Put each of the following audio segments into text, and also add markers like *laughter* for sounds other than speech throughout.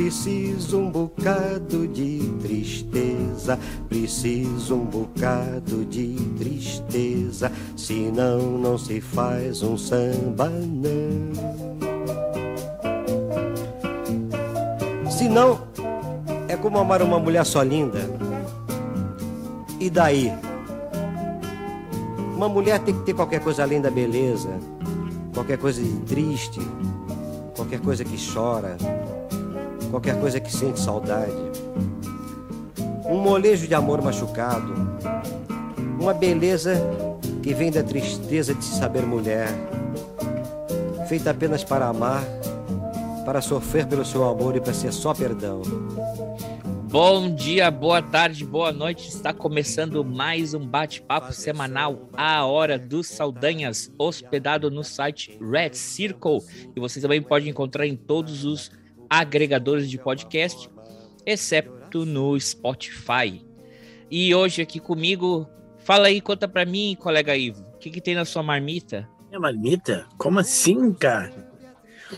preciso um bocado de tristeza, preciso um bocado de tristeza, senão não se faz um samba não. Senão é como amar uma mulher só linda. E daí? Uma mulher tem que ter qualquer coisa além da beleza qualquer coisa de triste, qualquer coisa que chora, qualquer coisa que sente saudade, um molejo de amor machucado, uma beleza que vem da tristeza de se saber mulher, feita apenas para amar, para sofrer pelo seu amor e para ser só perdão. Bom dia, boa tarde, boa noite. Está começando mais um bate-papo semanal à hora dos Saldanhas, hospedado no site Red Circle. E você também pode encontrar em todos os agregadores de podcast, exceto no Spotify. E hoje aqui comigo, fala aí, conta para mim, colega Ivo, o que, que tem na sua marmita? Minha marmita? Como assim, cara?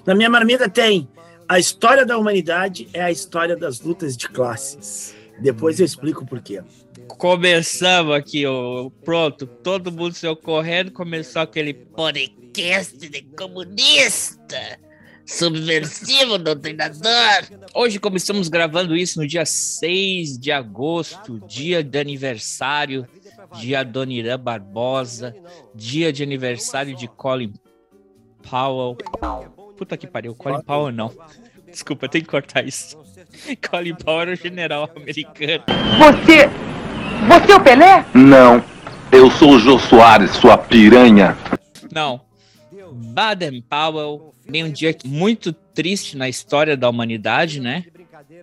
Na minha marmita tem a história da humanidade é a história das lutas de classes. Depois eu explico por quê. Começamos aqui, ó, pronto, todo mundo saiu correndo, começou aquele podcast de comunista, subversivo, doutrinador. Hoje começamos gravando isso no dia 6 de agosto, dia de aniversário de Adoniran Barbosa, dia de aniversário de Colin Powell. Puta que pariu, Colin Powell não. Desculpa, tem que cortar isso. *laughs* Colin Powell era o general americano. Você. Você é o Pelé? Não. Eu sou o Jô Soares, sua piranha. Não. Baden Powell tem um dia muito triste na história da humanidade, né?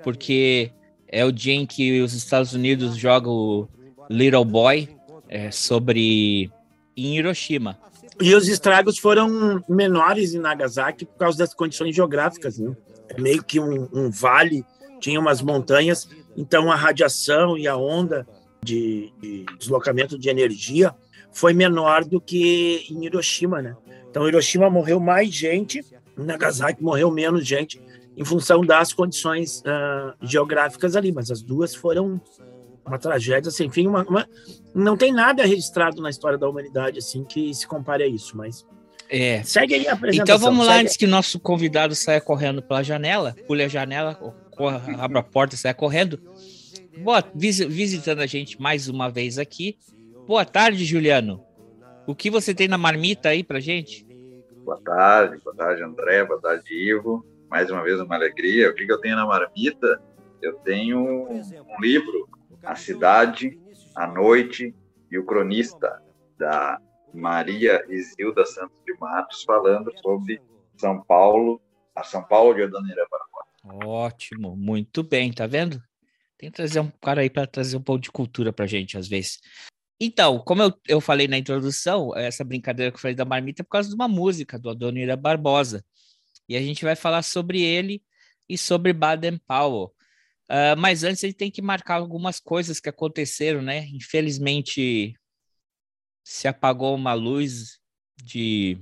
Porque é o dia em que os Estados Unidos jogam o Little Boy é, sobre em Hiroshima. E os estragos foram menores em Nagasaki por causa das condições geográficas, né? É meio que um, um vale, tinha umas montanhas, então a radiação e a onda de, de, deslocamento de energia foi menor do que em Hiroshima, né? Então Hiroshima morreu mais gente, Nagasaki morreu menos gente em função das condições uh, geográficas ali, mas as duas foram uma tragédia sem fim. Uma, uma, não tem nada registrado na história da humanidade assim que se compare a isso, mas é. Segue aí a apresentação. Então vamos lá, segue. antes que nosso convidado saia correndo pela janela, pule a janela, corra, abra a porta e saia correndo. Boa, visitando a gente mais uma vez aqui. Boa tarde, Juliano. O que você tem na marmita aí pra gente? Boa tarde, boa tarde, André, boa tarde, Ivo. Mais uma vez uma alegria. O que, eu tenho na marmita? Eu tenho um livro, A Cidade, a Noite e o Cronista, da Maria Isilda Santos de Matos, falando sobre São Paulo, a São Paulo de Odaneira Barbosa. Ótimo, muito bem, tá vendo? Tem que trazer um cara aí para trazer um pouco de cultura pra gente, às vezes. Então, como eu, eu falei na introdução, essa brincadeira que eu falei da marmita é por causa de uma música do Adonira Barbosa. E a gente vai falar sobre ele e sobre Baden Powell. Uh, mas antes gente tem que marcar algumas coisas que aconteceram, né? Infelizmente, se apagou uma luz de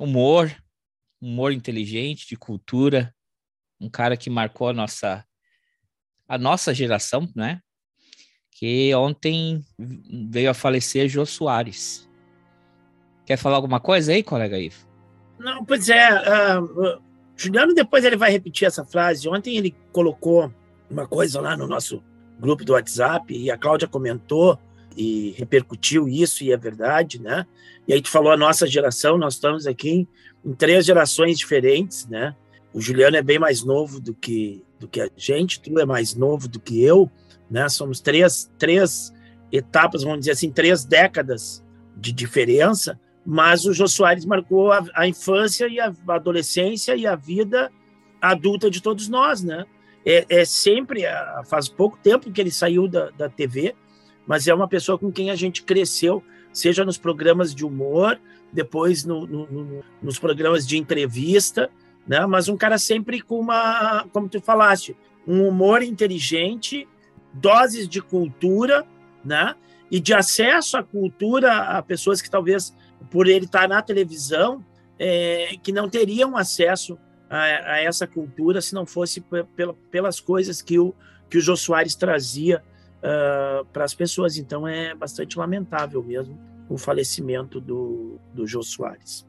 humor, humor inteligente, de cultura, um cara que marcou a nossa a nossa geração, né? Que ontem veio a falecer Jô Soares. Quer falar alguma coisa aí, colega Ivo? Não, pois é. Uh, Juliano depois ele vai repetir essa frase. Ontem ele colocou uma coisa lá no nosso grupo do WhatsApp e a Cláudia comentou e repercutiu isso, e é verdade, né? E aí tu falou a nossa geração, nós estamos aqui em, em três gerações diferentes, né? O Juliano é bem mais novo do que do que a gente, tu é mais novo do que eu, né? Somos três, três etapas, vamos dizer assim, três décadas de diferença, mas o Jô Soares marcou a, a infância e a adolescência e a vida adulta de todos nós, né? É, é sempre, faz pouco tempo que ele saiu da, da TV, mas é uma pessoa com quem a gente cresceu, seja nos programas de humor, depois no, no, no, nos programas de entrevista, né? Mas um cara sempre com uma, como tu falaste, um humor inteligente, doses de cultura, né? E de acesso à cultura a pessoas que talvez por ele estar na televisão é, que não teriam acesso a, a, essa cultura se não fosse pelas coisas que o que o Jô Soares trazia uh, para as pessoas. Então é bastante lamentável mesmo o falecimento do, do Jô Soares.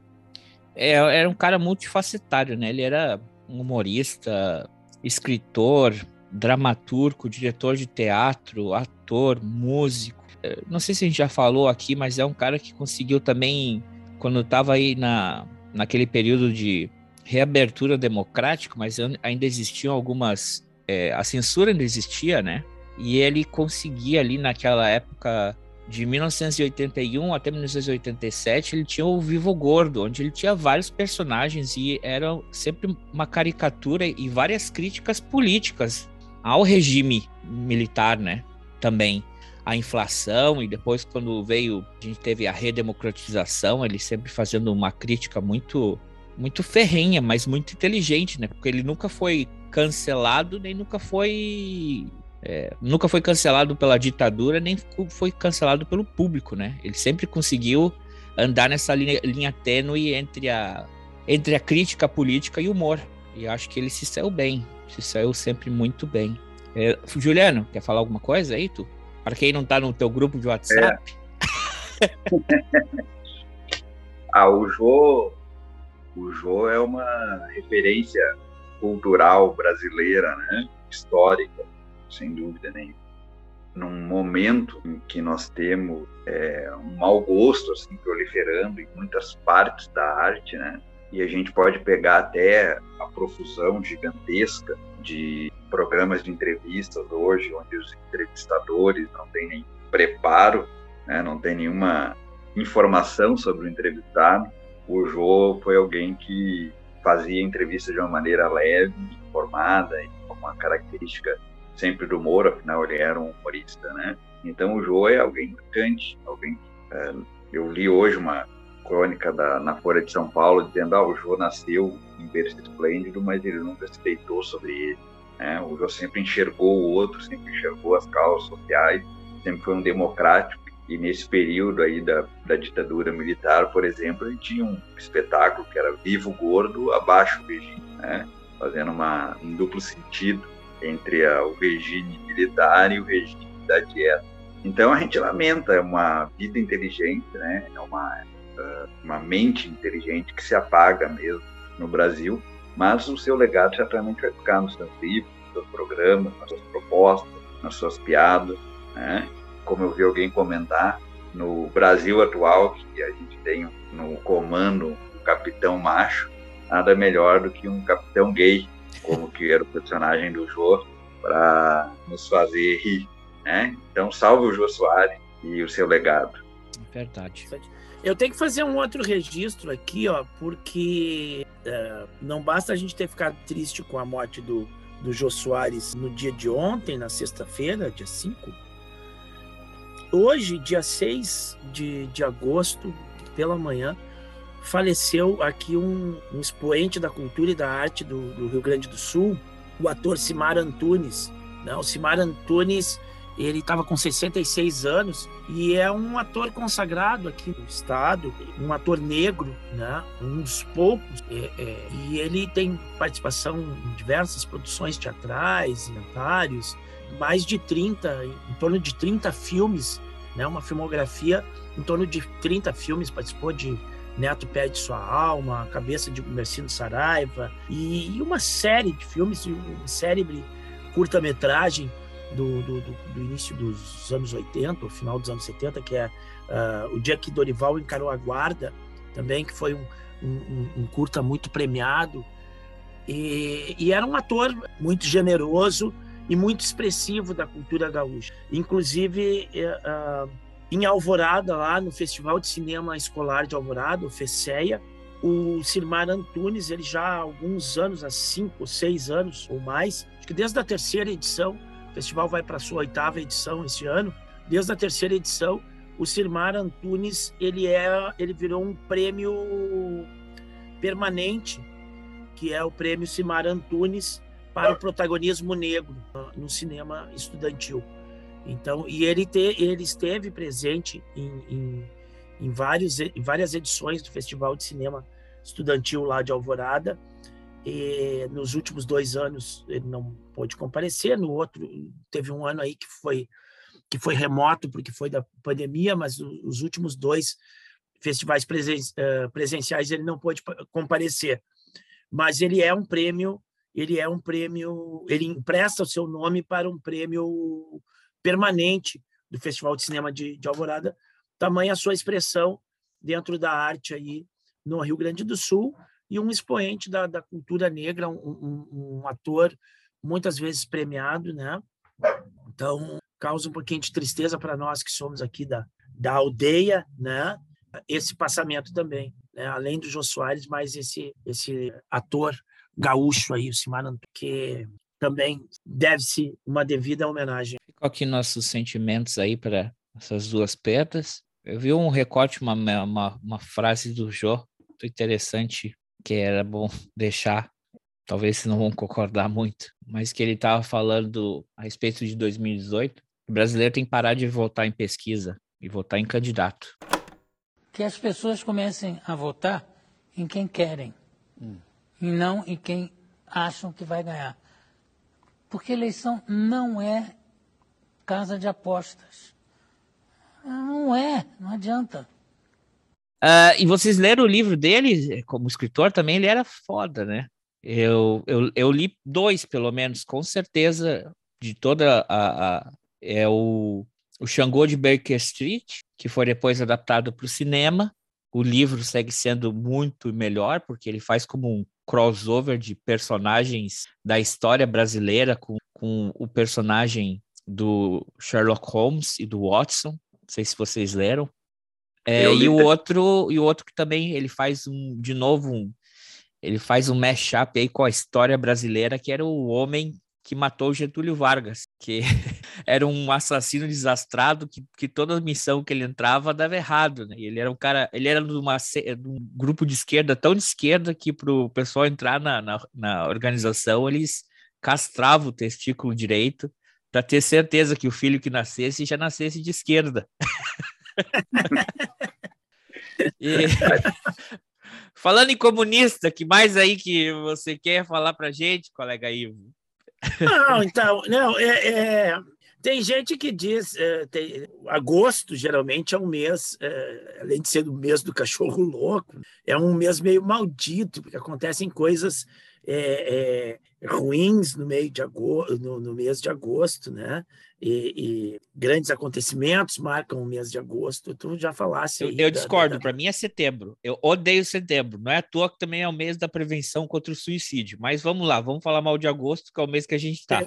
É, era um cara multifacetário, né? Ele era um humorista, escritor, dramaturgo, diretor de teatro, ator, músico. É, não sei se a gente já falou aqui, mas é um cara que conseguiu também, quando estava aí na, naquele período de reabertura democrática, mas ainda existiam algumas. É, a censura ainda existia, né? E ele conseguia ali naquela época de 1981 até 1987, ele tinha o Vivo Gordo, onde ele tinha vários personagens e era sempre uma caricatura e várias críticas políticas ao regime militar, né? Também a inflação e depois quando veio a gente teve a redemocratização, ele sempre fazendo uma crítica muito muito ferrenha, mas muito inteligente, né? Porque ele nunca foi cancelado nem nunca foi é, nunca foi cancelado pela ditadura, nem foi cancelado pelo público, né? Ele sempre conseguiu andar nessa linha, linha tênue entre a, entre a crítica política e o humor. E acho que ele se saiu bem, se saiu sempre muito bem. É, Juliano, quer falar alguma coisa aí, tu? Para quem não está no teu grupo de WhatsApp. É. *laughs* ah, o Jô, o Jô é uma referência cultural brasileira, né? Histórica sem dúvida nenhuma. Num momento em que nós temos é, um mau gosto assim proliferando em muitas partes da arte, né? E a gente pode pegar até a profusão gigantesca de programas de entrevistas hoje, onde os entrevistadores não têm nem preparo, né? não tem nenhuma informação sobre o entrevistado. O Jô foi alguém que fazia entrevista de uma maneira leve, informada com uma característica sempre do humor, afinal ele era um humorista, né? Então o Jô é alguém marcante, alguém é, eu li hoje uma crônica da, na Folha de São Paulo dizendo ah, o Jô nasceu em berço esplêndido, mas ele nunca se deitou sobre ele. Né? O Jô sempre enxergou o outro, sempre enxergou as causas sociais, sempre foi um democrático. E nesse período aí da, da ditadura militar, por exemplo, ele tinha um espetáculo que era Vivo Gordo, Abaixo o Regime, né? fazendo uma, um duplo sentido entre a, o regime militar e o regime da dieta. Então a gente lamenta, é uma vida inteligente, né? é uma, uma mente inteligente que se apaga mesmo no Brasil, mas o seu legado certamente vai ficar nos seus livros, nos seus programas, nas suas propostas, nas suas piadas. Né? Como eu vi alguém comentar, no Brasil atual, que a gente tem no comando um capitão macho, nada melhor do que um capitão gay como que era o personagem do Jô, para nos fazer rir, né? Então, salve o Jô Soares e o seu legado. Verdade. Eu tenho que fazer um outro registro aqui, ó, porque é, não basta a gente ter ficado triste com a morte do, do Jô Soares no dia de ontem, na sexta-feira, dia 5. Hoje, dia 6 de, de agosto, pela manhã, faleceu aqui um, um expoente da cultura e da arte do, do, Rio Grande do Sul, o ator Simar Antunes. Né? O Simar Antunes ele estava com 66 anos e é um ator consagrado aqui no estado, um ator negro, né? um dos poucos. É, é, e ele tem participação em diversas produções teatrais, inventários, mais de 30, em torno de 30 filmes, né? uma filmografia em torno de 30 filmes, participou de Neto Perde Sua Alma, Cabeça de Mercino Saraiva, e, uma série de filmes, uma célebre curta-metragem do, do, do, início dos anos 80, o final dos anos 70, que é uh, o dia que Dorival encarou a guarda, também, que foi um, um, um curta muito premiado. E, e, era um ator muito generoso e muito expressivo da cultura gaúcha. Inclusive, uh, em Alvorada, lá no Festival de Cinema Escolar de Alvorada, o FECEA, o Silmar Antunes, ele já há alguns anos, há cinco, seis anos ou mais, acho que desde a terceira edição, o festival vai para sua oitava edição esse ano, desde a terceira edição, o Silmar Antunes, ele é, ele virou um prêmio permanente, que é o prêmio Silmar Antunes para o protagonismo negro no cinema estudantil. Então, e ele, te, ele esteve presente em, em, em, vários, em várias edições do Festival de Cinema Estudantil lá de Alvorada. E nos últimos dois anos ele não pôde comparecer, no outro teve um ano aí que foi que foi remoto porque foi da pandemia, mas os últimos dois festivais presen, uh, presenciais ele não pôde comparecer. Mas ele é um prêmio, ele é um prêmio, ele empresta o seu nome para um prêmio permanente do Festival de Cinema de, de Alvorada, tamanha a sua expressão dentro da arte aí no Rio Grande do Sul e um expoente da, da cultura negra, um, um, um ator muitas vezes premiado, né? Então, causa um pouquinho de tristeza para nós que somos aqui da, da aldeia, né? Esse passamento também, né? além do Jô Soares, mas esse, esse ator gaúcho aí, o Simarantu, que também deve-se uma devida homenagem. Ficou aqui nossos sentimentos aí para essas duas perdas. Eu vi um recorte, uma, uma, uma frase do Jô, muito interessante, que era bom *laughs* deixar. Talvez vocês não vão concordar muito, mas que ele estava falando a respeito de 2018. O brasileiro tem que parar de votar em pesquisa e votar em candidato. Que as pessoas comecem a votar em quem querem hum. e não em quem acham que vai ganhar. Porque eleição não é casa de apostas. Não é, não adianta. Uh, e vocês leram o livro dele? Como escritor também, ele era foda, né? Eu, eu, eu li dois, pelo menos, com certeza, de toda a. a é o, o Xangô de Baker Street, que foi depois adaptado para o cinema. O livro segue sendo muito melhor, porque ele faz como um crossover de personagens da história brasileira com, com o personagem do Sherlock Holmes e do Watson. Não sei se vocês leram. É, e o outro e o outro que também ele faz um de novo um, ele faz um mashup aí com a história brasileira que era o homem que matou Getúlio Vargas, que *laughs* era um assassino desastrado que, que toda missão que ele entrava dava errado, né? Ele era um cara, ele era de, uma, de um grupo de esquerda tão de esquerda que para o pessoal entrar na, na, na organização eles castravam o testículo direito para ter certeza que o filho que nascesse já nascesse de esquerda. *laughs* e... *laughs* Falando em comunista, que mais aí que você quer falar para gente, colega Ivo? Não, então, não, é, é tem gente que diz, é, tem, agosto geralmente é um mês, é, além de ser o mês do cachorro louco, é um mês meio maldito, porque acontecem coisas é, é, ruins no meio de agosto, no, no, mês de agosto, né? E, e, grandes acontecimentos marcam o mês de agosto. Tu já falasse. Eu, eu discordo. Da... Para mim é setembro. Eu odeio setembro. Não é à toa que também é o mês da prevenção contra o suicídio. Mas vamos lá, vamos falar mal de agosto, que é o mês que a gente está.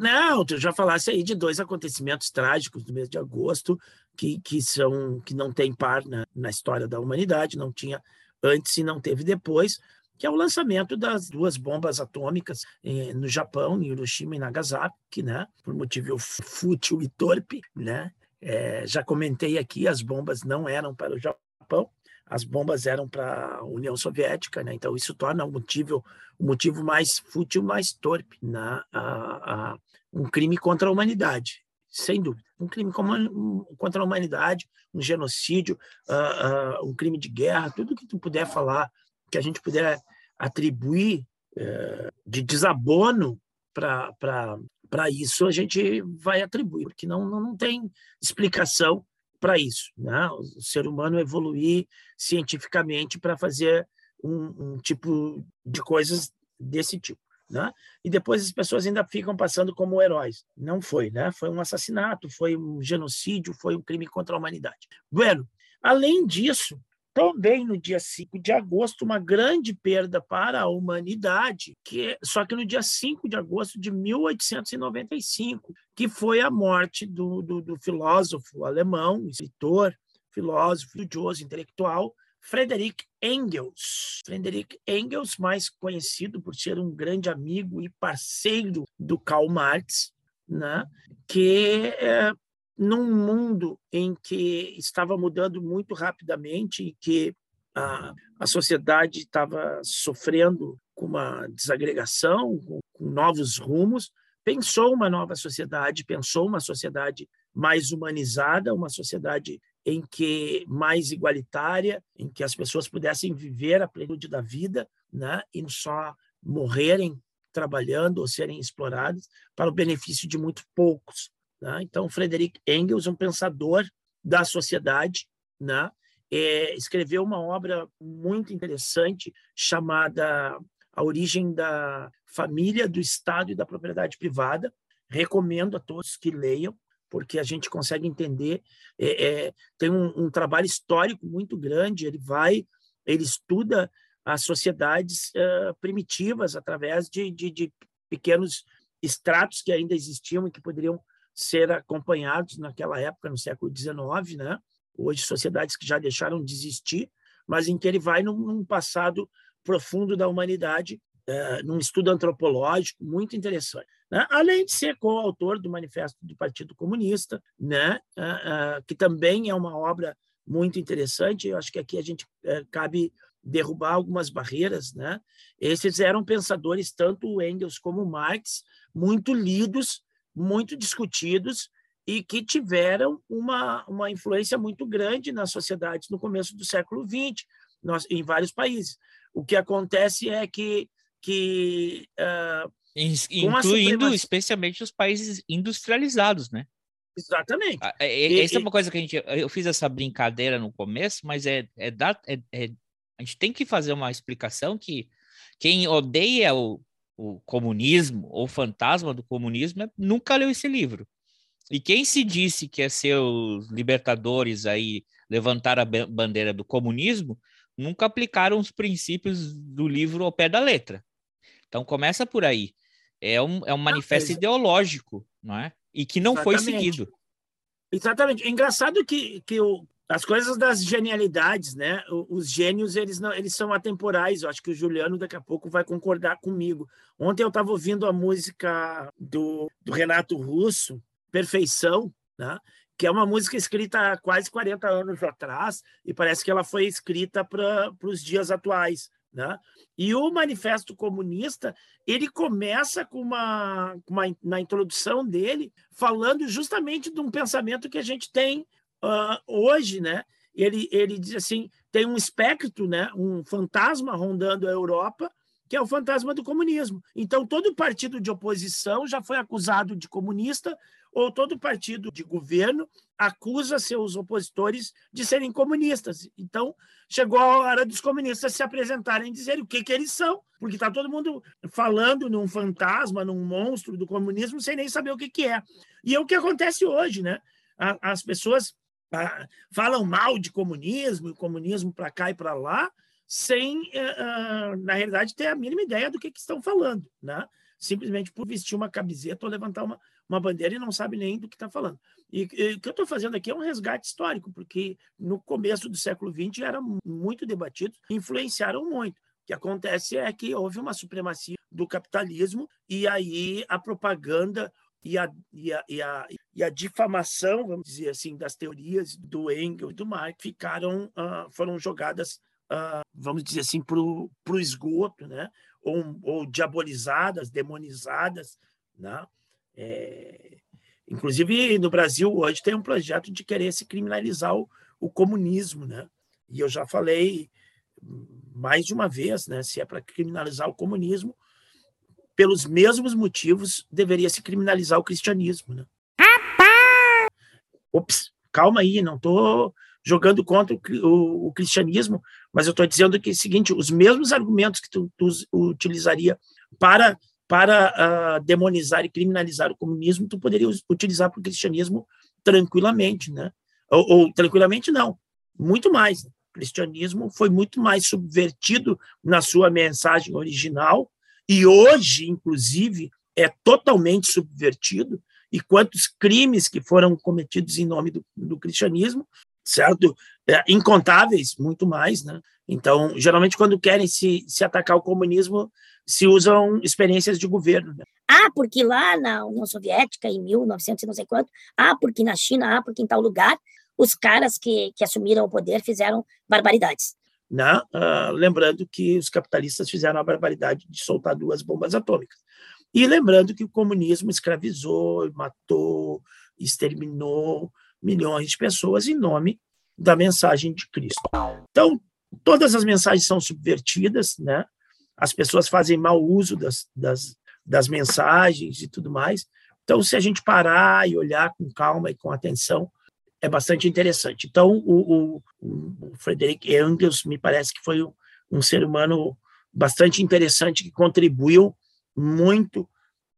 Não, tu já falasse aí de dois acontecimentos trágicos do mês de agosto que, que são que não tem par na, na história da humanidade. Não tinha antes e não teve depois que é o lançamento das duas bombas atômicas eh, no Japão, em Hiroshima e Nagasaki, né? por motivo fútil e torpe. Né? É, já comentei aqui, as bombas não eram para o Japão, as bombas eram para a União Soviética, né? então isso torna o motivo, o motivo mais fútil, mais torpe, né? a, a, um crime contra a humanidade, sem dúvida. Um crime contra a humanidade, um genocídio, uh, uh, um crime de guerra, tudo que tu puder falar que a gente puder atribuir é, de desabono para isso, a gente vai atribuir, porque não, não, não tem explicação para isso. Né? O ser humano evoluir cientificamente para fazer um, um, tipo de coisas desse tipo. né? E depois as pessoas ainda ficam passando como heróis. Não foi, né? Foi um assassinato, foi um genocídio, foi um crime contra a humanidade. Bueno, além disso, também no dia 5 de agosto, uma grande perda para a humanidade, que só que no dia 5 de agosto de 1895, que foi a morte do, do, do filósofo alemão, escritor, filósofo, estudioso, intelectual, Friedrich Engels. Friedrich Engels, mais conhecido por ser um grande amigo e parceiro do Karl Marx, né? que é, num mundo em que estava mudando muito rapidamente e que a, a sociedade estava sofrendo com uma desagregação, com, com novos rumos, pensou uma nova sociedade, pensou uma sociedade mais humanizada, uma sociedade em que mais igualitária, em que as pessoas pudessem viver a plenitude da vida, né, e só morrerem trabalhando ou serem explorados para o benefício de muito poucos. Né? Então, Frederick Engels, um pensador da sociedade, né, é, escreveu uma obra muito interessante chamada A Origem da Família, do Estado e da Propriedade Privada. Recomendo a todos que leiam porque a gente consegue entender. É, é, tem um, um, trabalho histórico muito grande. Ele vai, ele estuda as sociedades uh, primitivas através de, de, de, pequenos estratos que ainda existiam e que poderiam ser acompanhados naquela época, no século XIX, né? Hoje sociedades que já deixaram de existir, mas em que ele vai num, num passado profundo da humanidade é, num estudo antropológico muito interessante. Né? Além de ser coautor do Manifesto do Partido Comunista, né? Uh, uh, que também é uma obra muito interessante. Eu acho que aqui a gente uh, cabe derrubar algumas barreiras. Né? Esses eram pensadores, tanto Engels como Marx, muito lidos, muito discutidos e que tiveram uma, uma influência muito grande nas sociedades no começo do século XX, nós, em vários países. O que acontece é que que uh, incluindo especialmente os países industrializados, né? Exatamente. Ah, é, é, essa é uma coisa que a gente eu fiz essa brincadeira no começo, mas é, é, da, é, é a gente tem que fazer uma explicação que quem odeia o, o comunismo ou fantasma do comunismo é, nunca leu esse livro. E quem se disse que é seus libertadores aí levantar a bandeira do comunismo, nunca aplicaram os princípios do livro ao pé da letra. Então começa por aí. É um, é um manifesto ideológico, não é? E que não Exatamente. foi seguido. Exatamente. É engraçado que, que o, as coisas das genialidades, né? Os gênios, eles não, eles são atemporais. Eu acho que o Juliano daqui a pouco vai concordar comigo. Ontem eu estava ouvindo a música do, do Renato Russo, Perfeição, né? que é uma música escrita há quase 40 anos atrás e parece que ela foi escrita para os dias atuais. Né? E o Manifesto Comunista ele começa com uma, uma, na introdução dele falando justamente de um pensamento que a gente tem uh, hoje, né? Ele, ele diz assim, tem um espectro, né? Um fantasma rondando a Europa que é o fantasma do comunismo. Então todo partido de oposição já foi acusado de comunista ou todo partido de governo acusa seus opositores de serem comunistas. Então, chegou a hora dos comunistas se apresentarem e dizer o que, que eles são, porque está todo mundo falando num fantasma, num monstro do comunismo, sem nem saber o que, que é. E é o que acontece hoje, né? As pessoas falam mal de comunismo, e comunismo para cá e para lá, sem, uh, na realidade, ter a mínima ideia do que, que estão falando, né? simplesmente por vestir uma camiseta ou levantar uma, uma bandeira e não sabe nem do que está falando. E, e, o que eu estou fazendo aqui é um resgate histórico, porque no começo do século XX era muito debatido, influenciaram muito. O que acontece é que houve uma supremacia do capitalismo e aí a propaganda e a, e a, e a, e a difamação, vamos dizer assim, das teorias do Engels e do Marx ficaram, uh, foram jogadas, uh, vamos dizer assim, para o esgoto, né? ou, ou diabolizadas, demonizadas. Né? É, inclusive, no Brasil, hoje tem um projeto de querer se criminalizar o, o comunismo. Né? E eu já falei mais de uma vez, né? se é para criminalizar o comunismo, pelos mesmos motivos, deveria se criminalizar o cristianismo. Né? Ops, calma aí, não estou jogando contra o, o, o, cristianismo, mas eu estou dizendo que é o seguinte: os mesmos argumentos que tu, tu utilizaria para para uh, demonizar e criminalizar o comunismo, tu poderia utilizar para o cristianismo tranquilamente, né? Ou, ou, tranquilamente não, muito mais. O cristianismo foi muito mais subvertido na sua mensagem original e hoje, inclusive, é totalmente subvertido. E quantos crimes que foram cometidos em nome do, do cristianismo, certo? É, incontáveis, muito mais, né? Então, geralmente, quando querem se, se atacar o comunismo, se usam experiências de governo. Né? Ah, porque lá na União Soviética, em 1900 e não sei quanto, ah, porque na China, ah, porque em tal lugar, os caras que, que assumiram o poder fizeram barbaridades. Né? Uh, lembrando que os capitalistas fizeram a barbaridade de soltar duas bombas atômicas. E lembrando que o comunismo escravizou, matou, exterminou milhões de pessoas em nome da mensagem de Cristo. Então, todas as mensagens são subvertidas, né? as pessoas fazem mau uso das, das, das mensagens e tudo mais. Então, se a gente parar e olhar com calma e com atenção, é bastante interessante. Então, o, o, o Frederick Engels me parece que foi um, um ser humano bastante interessante que contribuiu muito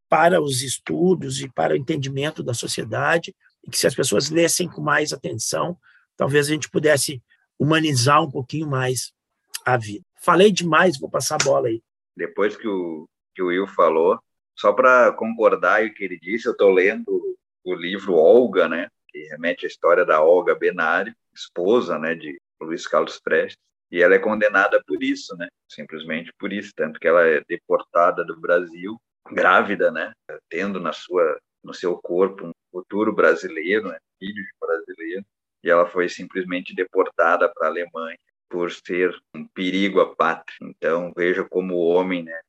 para os estudos e para o entendimento da sociedade, e que se as pessoas lessem com mais atenção, talvez a gente pudesse humanizar um pouquinho mais a vida. Falei demais, vou passar a bola aí. Depois que o, que o Will falou, só para concordar o que ele disse, eu estou lendo o livro Olga, né, que remete à história da Olga Benário, esposa né, de Luiz Carlos Prestes, e ela é condenada por isso, né, simplesmente por isso, tanto que ela é deportada do Brasil, grávida, né, tendo na sua no seu corpo um futuro brasileiro, né, filho de brasileiro, e ela foi simplesmente deportada para a Alemanha por ser um perigo à pátria. Então, veja como o homem né,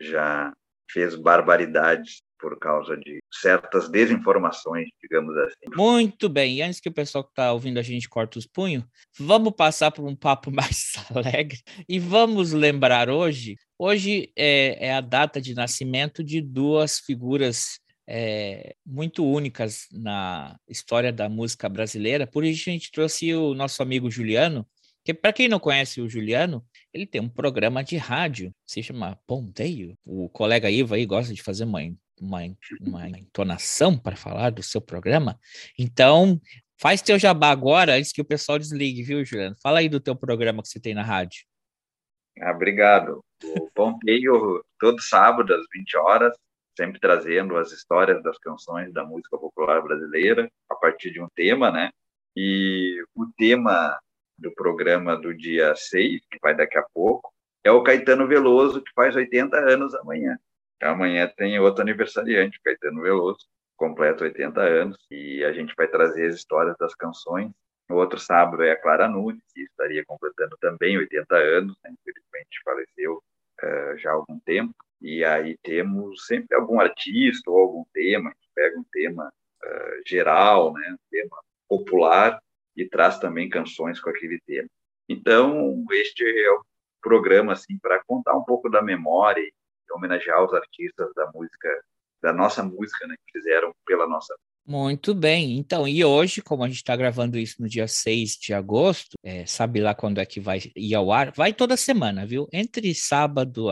já fez barbaridades por causa de certas desinformações, digamos assim. Muito bem, e antes que o pessoal que está ouvindo a gente corte os punhos, vamos passar por um papo *laughs* mais alegre e vamos lembrar hoje, hoje é, é a data de nascimento de duas figuras é, muito únicas na história da música brasileira, por isso a gente trouxe o nosso amigo Juliano, que para quem não conhece o Juliano, ele tem um programa de rádio, se chama Ponteio. O colega Iva aí gosta de fazer uma, uma, uma entonação para falar do seu programa. Então, faz teu jabá agora, antes que o pessoal desligue, viu, Juliano? Fala aí do teu programa que você tem na rádio. Ah, obrigado. O Ponteio, todo sábado, às 20 horas, sempre trazendo as histórias das canções da música popular brasileira, a partir de um tema, né? E o tema do programa do dia 6, que vai daqui a pouco, é o Caetano Veloso, que faz 80 anos amanhã. Então, amanhã tem outro aniversariante, Caetano Veloso, completa 80 anos, e a gente vai trazer as histórias das canções. No outro sábado é a Clara Nunes, que estaria completando também 80 anos, né? infelizmente faleceu uh, já há algum tempo. E aí temos sempre algum artista ou algum tema, a gente pega um tema uh, geral, né? um tema popular, e traz também canções com aquele tema. Então, este é o programa assim para contar um pouco da memória e homenagear os artistas da música, da nossa música, né, que fizeram pela nossa muito bem, então, e hoje, como a gente está gravando isso no dia 6 de agosto, é, sabe lá quando é que vai ir ao ar? Vai toda semana, viu? Entre sábado,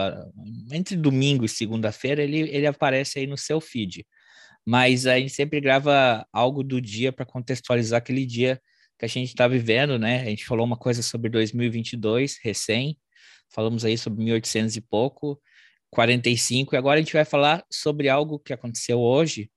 entre domingo e segunda-feira, ele, ele aparece aí no seu feed. Mas a gente sempre grava algo do dia para contextualizar aquele dia que a gente está vivendo, né? A gente falou uma coisa sobre 2022, recém, falamos aí sobre 1800 e pouco, 45, e agora a gente vai falar sobre algo que aconteceu hoje,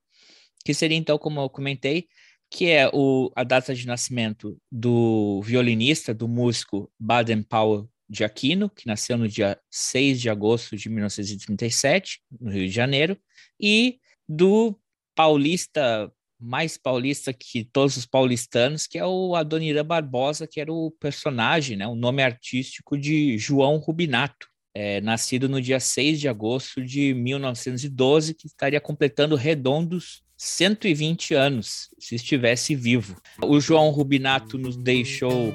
que seria então, como eu comentei, que é o, a data de nascimento do violinista, do músico Baden Powell de Aquino, que nasceu no dia 6 de agosto de 1937, no Rio de Janeiro, e do paulista mais paulista que todos os paulistanos, que é o Adoniran Barbosa, que era o personagem, né, o nome artístico de João Rubinato, é, nascido no dia 6 de agosto de 1912, que estaria completando redondos 120 anos, se estivesse vivo. O João Rubinato nos deixou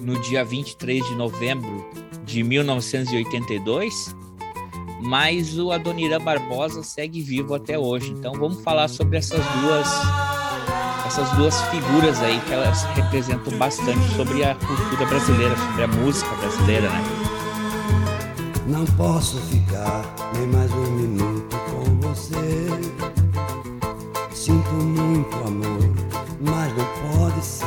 no dia 23 de novembro de 1982 mas o Adoniran Barbosa segue vivo até hoje. Então vamos falar sobre essas duas essas duas figuras aí que elas representam bastante sobre a cultura brasileira, sobre a música brasileira, né? Não posso ficar nem mais um minuto com você. Sinto muito amor, mas não pode ser.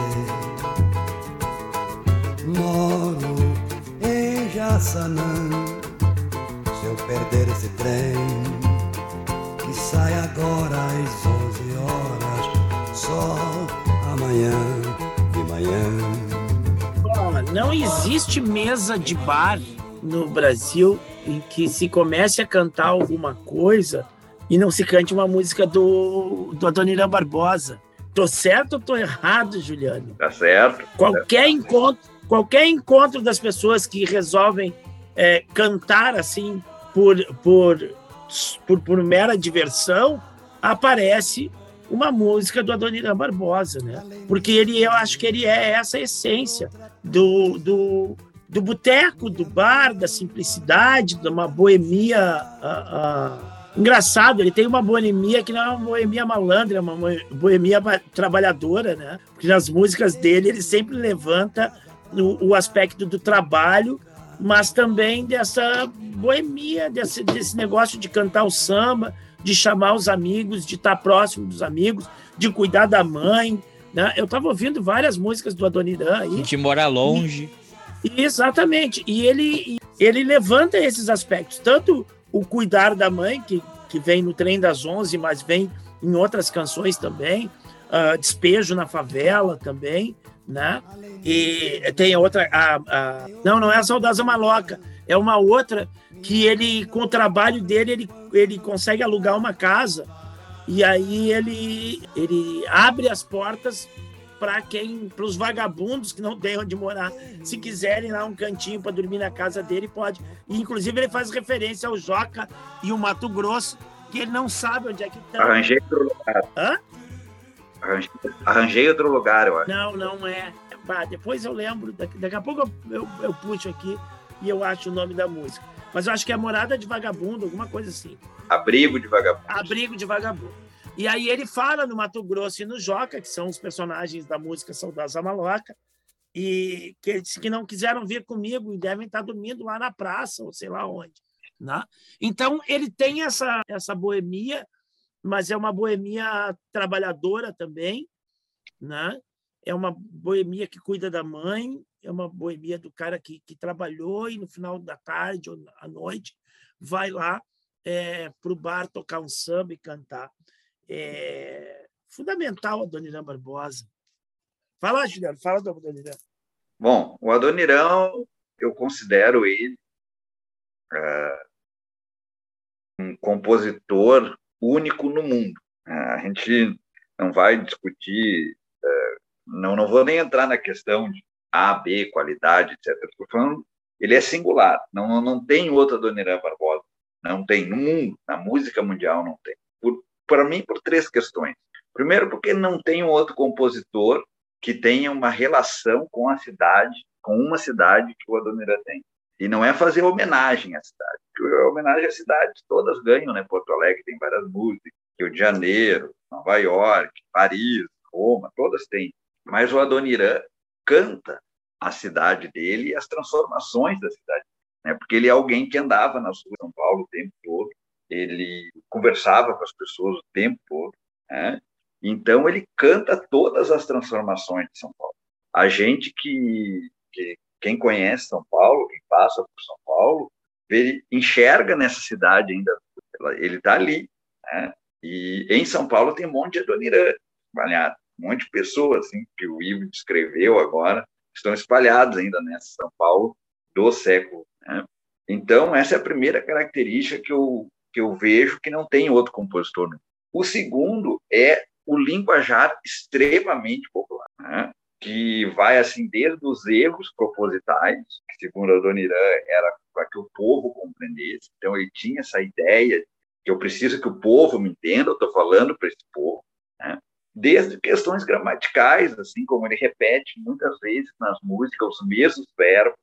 Moro em Jaçanã. Perder esse trem, que sai agora às 11 horas, só amanhã de manhã. Não existe mesa de bar no Brasil em que se comece a cantar alguma coisa e não se cante uma música do, do Adoniran Barbosa. Tô certo ou tô errado, Juliano? Tá certo. Qualquer encontro, qualquer encontro das pessoas que resolvem é, cantar assim por, por, por, por mera diversão, aparece uma música do Adoniran Barbosa, né? Porque ele, eu acho que ele é essa essência do, do, do boteco, do bar, da simplicidade, de uma boemia uh, uh, engraçado. Ele tem uma boemia que não é uma boemia malandra, é uma boemia trabalhadora, né? Porque nas músicas dele ele sempre levanta o, o aspecto do trabalho, mas também dessa boemia, desse, desse negócio de cantar o samba, de chamar os amigos, de estar próximo dos amigos, de cuidar da mãe. Né? Eu estava ouvindo várias músicas do Adoniran aí. De morar longe. E, exatamente. E ele, ele levanta esses aspectos, tanto o cuidar da mãe, que, que vem no Trem das Onze, mas vem em outras canções também, uh, Despejo na Favela também, né? E tem outra, a, a, não, não é a Saudosa Maloca, é uma outra que ele, com o trabalho dele, ele, ele consegue alugar uma casa e aí ele, ele abre as portas para quem, para os vagabundos que não têm onde morar, se quiserem lá um cantinho para dormir na casa dele, pode. E, inclusive ele faz referência ao Joca e o Mato Grosso, que ele não sabe onde é que está. Arranjei outro lugar. Hã? Arranjei, arranjei outro lugar, eu acho. Não, não é. Bah, depois eu lembro, daqui, daqui a pouco eu, eu, eu puxo aqui e eu acho o nome da música. Mas eu acho que é Morada de Vagabundo, alguma coisa assim. Abrigo de Vagabundo. Abrigo de Vagabundo. E aí ele fala no Mato Grosso e no Joca, que são os personagens da música Saudosa Maloca, e que, que não quiseram vir comigo e devem estar dormindo lá na praça, ou sei lá onde. Né? Então, ele tem essa, essa boemia, mas é uma boemia trabalhadora também, né? é uma boemia que cuida da mãe, é uma boemia do cara que, que trabalhou e no final da tarde ou à noite vai lá é, para o bar tocar um samba e cantar. É fundamental a Adoniran Barbosa. Fala, Juliano, fala do Adoniran. Bom, o Adonirão, eu considero ele é, um compositor único no mundo. É, a gente não vai discutir, é, não, não vou nem entrar na questão de A, B, qualidade, etc. Estou falando, ele é singular, não, não tem outro Adoniran Barbosa, não tem no mundo, na música mundial não tem. Para mim, por três questões. Primeiro, porque não tem outro compositor que tenha uma relação com a cidade, com uma cidade que o Adoniran tem. E não é fazer homenagem à cidade, porque homenagem à cidade todas ganham, né? Porto Alegre tem várias músicas, Rio de Janeiro, Nova York, Paris, Roma, todas têm. Mas o Adoniran canta a cidade dele e as transformações da cidade, né? Porque ele é alguém que andava nas ruas de São Paulo o tempo todo, ele conversava com as pessoas o tempo todo, né? Então ele canta todas as transformações de São Paulo. A gente que, que quem conhece São Paulo, passa por São Paulo, vê, enxerga nessa cidade ainda, ele está ali. Né? E em São Paulo tem um monte de Adoniran espalhado, um monte de pessoas assim, que o Ivo descreveu agora, estão espalhados ainda nessa São Paulo do século. Né? Então, essa é a primeira característica que eu, que eu vejo que não tem outro compositor. O segundo é o linguajar extremamente popular. Né? Que vai assim desde os erros propositais, que segundo a Dona Irã era para que o povo compreendesse. Então ele tinha essa ideia que eu preciso que o povo me entenda, eu estou falando para esse povo, né? desde questões gramaticais, assim como ele repete muitas vezes nas músicas os mesmos verbos,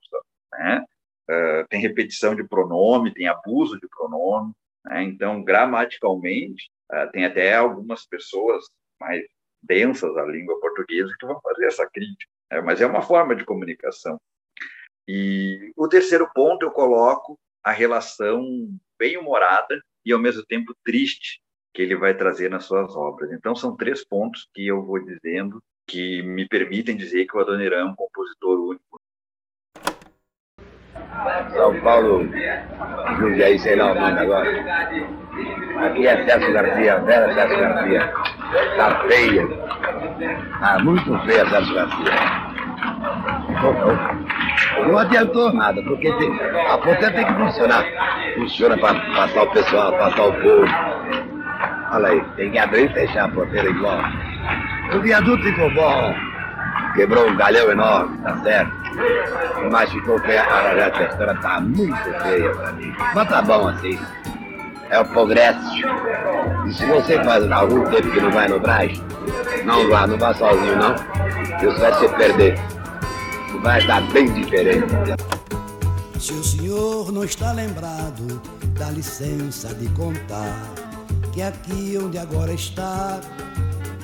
né? Uh, tem repetição de pronome, tem abuso de pronome, né? então gramaticalmente uh, tem até algumas pessoas mais densas à língua portuguesa que vão fazer essa crítica, né? mas é uma forma de comunicação. E o terceiro ponto eu coloco a relação bem-humorada e e ao mesmo tempo triste que ele vai trazer nas suas obras. Então são três pontos que eu vou dizendo que me permitem dizer que o Adoniran é um compositor único. São Paulo, Jundiaí, sei lá o nome agora. Aqui é Celso Garcia, Vera Celso Garcia. Tá feia. Tá muito feia Celso Garcia. Não adiantou nada, porque a potência tem que funcionar. Funciona para passar o pessoal, passar o povo. Olha aí, tem que abrir e fechar a porteira igual. O viaduto ficou bom, quebrou um galhão enorme, tá certo? Mas ficou feia, a textura tá muito feia pra mim. Mas tá bom assim. É o progresso. E se você faz algum tempo que não vai no Brás, não vá, não vá sozinho não. Você vai se perder vai dar bem diferente. Se o senhor não está lembrado, dá licença de contar que aqui onde agora está,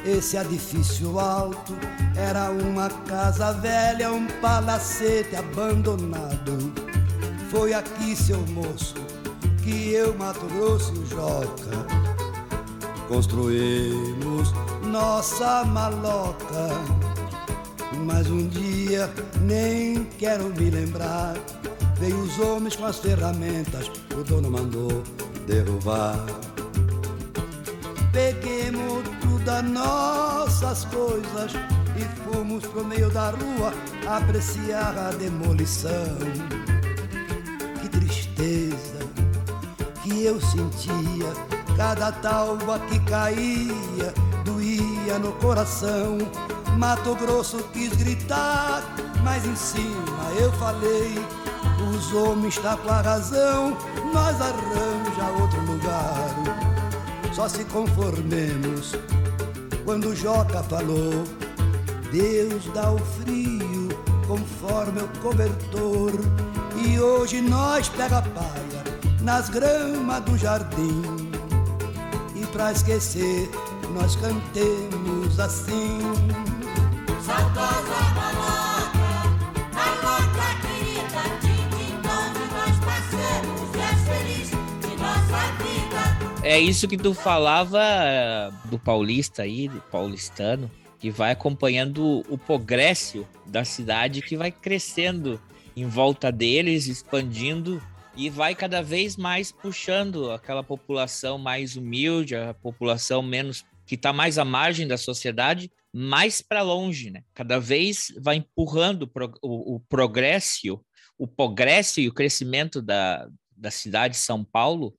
esse edifício alto era uma casa velha, um palacete abandonado. Foi aqui, seu moço, que eu, Mato Grosso Joca construímos nossa maloca mas um dia nem quero me lembrar. Veio os homens com as ferramentas, o dono mandou derrubar. Peguemos todas nossas coisas e fomos pro meio da rua apreciar a demolição. Que tristeza que eu sentia, cada talva que caía doía no coração Mato Grosso quis gritar, mas em cima eu falei: os homens estão tá com a razão, nós arranja outro lugar. Só se conformemos quando Joca falou: Deus dá o frio conforme o cobertor. E hoje nós pega palha nas gramas do jardim. E pra esquecer, nós cantemos assim. É isso que tu falava eh, do paulista aí, do paulistano, que vai acompanhando o progresso da cidade que vai crescendo em volta deles, expandindo e vai cada vez mais puxando aquela população mais humilde, a população menos que está mais à margem da sociedade, mais para longe, né? Cada vez vai empurrando o, progresso, o progresso e o crescimento da, da cidade de São Paulo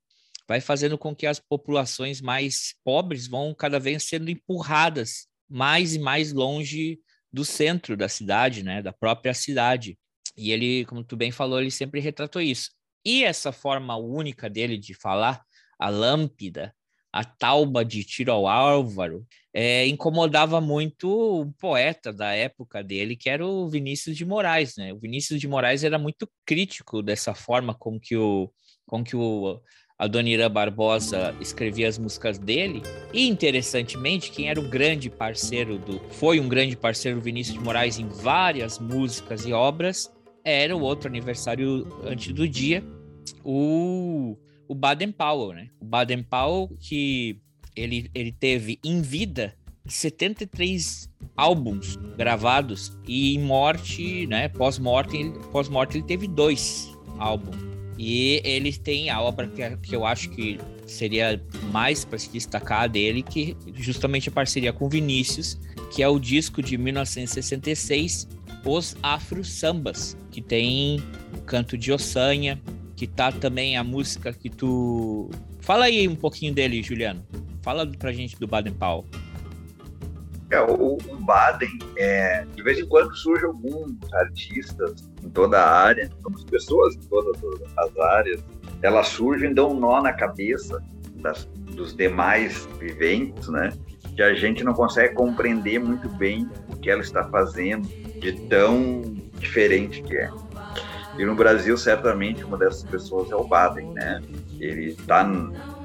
vai fazendo com que as populações mais pobres vão cada vez sendo empurradas mais e mais longe do centro da cidade, né, da própria cidade. E ele, como tu bem falou, ele sempre retratou isso. E essa forma única dele de falar, a lâmpida, a tauba de tiro ao Álvaro, é, incomodava muito um poeta da época dele, que era o Vinícius de Moraes. Né? O Vinícius de Moraes era muito crítico dessa forma com que o, com que o Adoniran Barbosa escrevia as músicas dele. E interessantemente, quem era o grande parceiro do. Foi um grande parceiro do Vinícius de Moraes em várias músicas e obras, era o outro aniversário antes do dia, o o Baden Powell, né? O Baden Powell que ele, ele teve em vida 73 álbuns gravados e em morte, né, pós-morte, pós-morte ele teve dois álbuns. E ele tem a obra que, que eu acho que seria mais para se destacar dele, que justamente a parceria com Vinícius, que é o disco de 1966, Os Afro Sambas, que tem o canto de Ossanha, que tá também a música que tu. Fala aí um pouquinho dele, Juliano. Fala pra gente do Baden Powell. É, o, o Baden, é, de vez em quando surge alguns artistas em toda a área, algumas pessoas em todas as áreas, elas surgem dão um nó na cabeça das, dos demais viventes, né? Que a gente não consegue compreender muito bem o que ela está fazendo de tão diferente que é. E no Brasil, certamente, uma dessas pessoas é o Baden, né? Ele está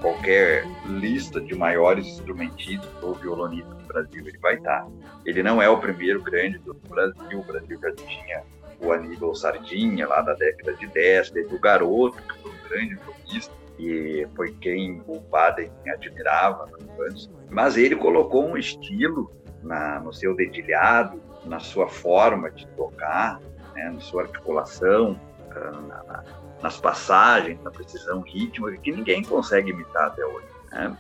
qualquer lista de maiores instrumentistas ou violonistas do Brasil, ele vai estar. Ele não é o primeiro grande do Brasil, o Brasil já tinha o Aníbal Sardinha, lá da década de 10, teve o Garoto, que foi um grande violonista, e foi quem o Baden admirava. Mas ele colocou um estilo na, no seu dedilhado, na sua forma de tocar, né, na sua articulação, ah, na, na, nas passagens, na precisão rítmica, que ninguém consegue imitar até hoje. Né?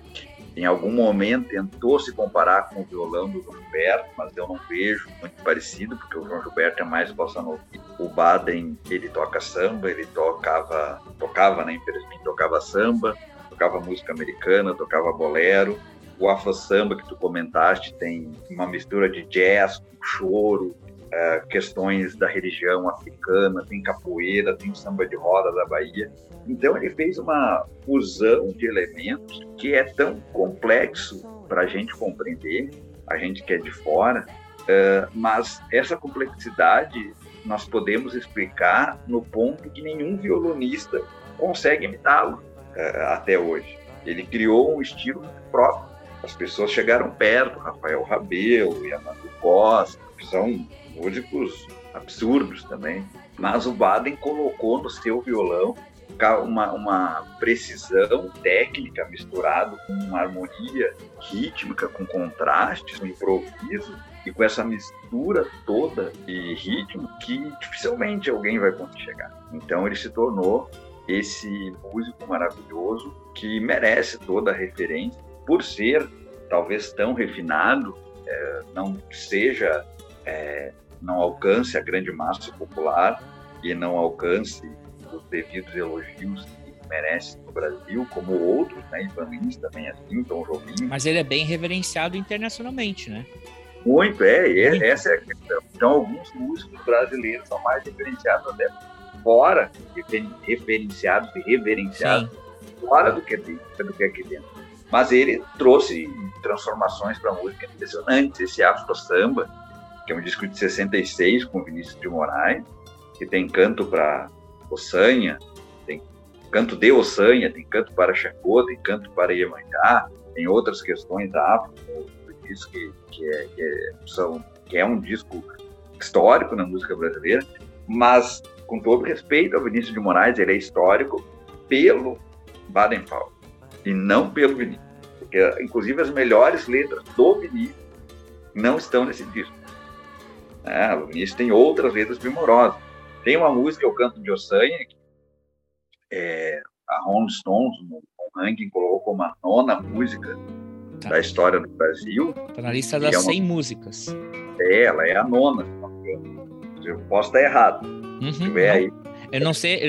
Em algum momento tentou se comparar com o violão do João Gilberto, mas eu não vejo muito parecido, porque o João Gilberto é mais bossa nova. O Baden, ele toca samba, ele tocava, tocava, né, infelizmente, tocava samba, tocava música americana, tocava bolero. O afro samba que tu comentaste tem uma mistura de jazz choro, é, questões da religião africana, tem capoeira, tem samba de roda da Bahia. Então ele fez uma fusão de elementos que é tão complexo para a gente compreender, a gente que é de fora, uh, mas essa complexidade nós podemos explicar no ponto que nenhum violonista consegue imitá-lo uh, até hoje. Ele criou um estilo próprio. As pessoas chegaram perto, Rafael Rabelo, Yamato Costa, são músicos absurdos também. Mas o Baden colocou no seu violão uma, uma precisão técnica misturado com uma harmonia rítmica, com contrastes, com improviso e com essa mistura toda de ritmo que dificilmente alguém vai conseguir chegar. Então ele se tornou esse músico maravilhoso que merece toda a referência por ser talvez tão refinado, é, não seja é, não alcance a grande massa popular e não alcance os devidos elogios que merece no Brasil, como outros, né? Ivan Lins também assim, Tom Jobim. Mas ele é bem reverenciado internacionalmente, né? Muito, é, é essa é a questão. Então, alguns músicos brasileiros são mais referenciados até fora, referenciados e reverenciados Sim. fora do que, dentro, do que aqui dentro. Mas ele trouxe transformações para a música impressionantes. Esse afro samba, que é um disco de 66 com Vinícius de Moraes, que tem canto para Ossanha, tem canto de Ossanha, tem canto para Xangô, tem canto para Iemanjá, tem outras questões da África, disco que, que, é, que, é, são, que é um disco histórico na música brasileira, mas com todo respeito ao Vinícius de Moraes, ele é histórico pelo Baden Powell e não pelo Vinícius. Porque, inclusive, as melhores letras do Vinícius não estão nesse disco. É, Vinícius tem outras letras primorosas. Tem uma música, o Canto de Ossanha, que é, a Rolling Stones, no ranking, colocou como a nona música tá. da história do Brasil. Está na lista das é uma... 100 músicas. É, ela é a nona. Eu posso estar errado. Uhum, Se tiver aí. Eu não sei.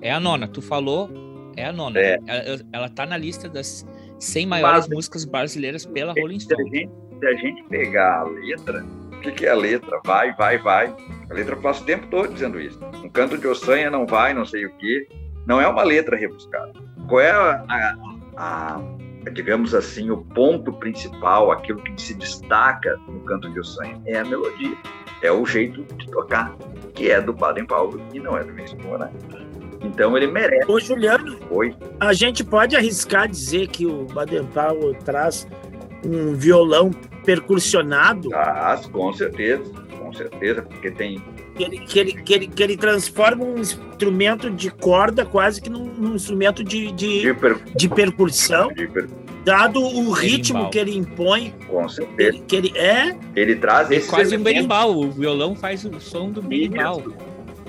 É a nona. Tu falou, é a nona. É. Ela, ela tá na lista das 100 maiores músicas brasileiras pela Rolling Stone. Se a gente, se a gente pegar a letra, o que, que é a letra? Vai, vai, vai. A letra passa o tempo todo dizendo isso. Um canto de ossanha não vai, não sei o quê. Não é uma letra rebuscada. Qual é a, a, a, digamos assim, o ponto principal, aquilo que se destaca no canto de ossanha? É a melodia. É o jeito de tocar, que é do Baden Powell e não é do Vinícius Moraes. Então ele merece. Ô, Juliano, Oi. a gente pode arriscar dizer que o Baden Powell traz um violão percussionado. Ah, com certeza, com certeza, porque tem. Que ele, que ele, que ele, que ele transforma um instrumento de corda quase que num, num instrumento de, de, de, per... de percussão. De per... Dado o ritmo que ele impõe. Com certeza. Ele, que ele é. Ele traz esse. É quase um berimbau. O violão faz o som do berimbau.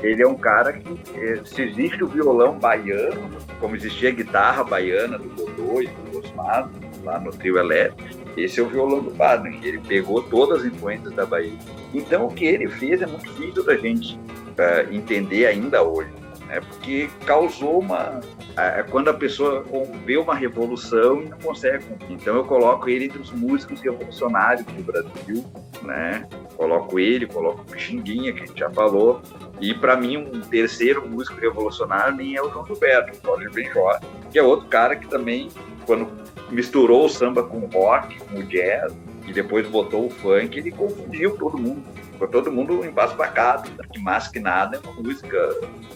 Ele é um cara que, eh, se existe o violão baiano, como existia a guitarra baiana do Godoy, do Osmado, lá no trio elétrico, esse é o violão do Baden, ele pegou todas as influências da Bahia. Então o que ele fez é muito difícil da gente uh, entender ainda hoje, né? porque causou uma... Uh, quando a pessoa vê uma revolução e não consegue Então eu coloco ele entre os músicos revolucionários do Brasil, né? Coloco ele, coloco o Pixinguinha, que a gente já falou, e para mim um terceiro músico revolucionário nem é o João Gilberto, o Roger Benjor, que é outro cara que também, quando misturou o samba com o rock, com o jazz, e depois botou o funk, ele confundiu todo mundo. Ficou todo mundo embasbacado. Que mais que nada é uma música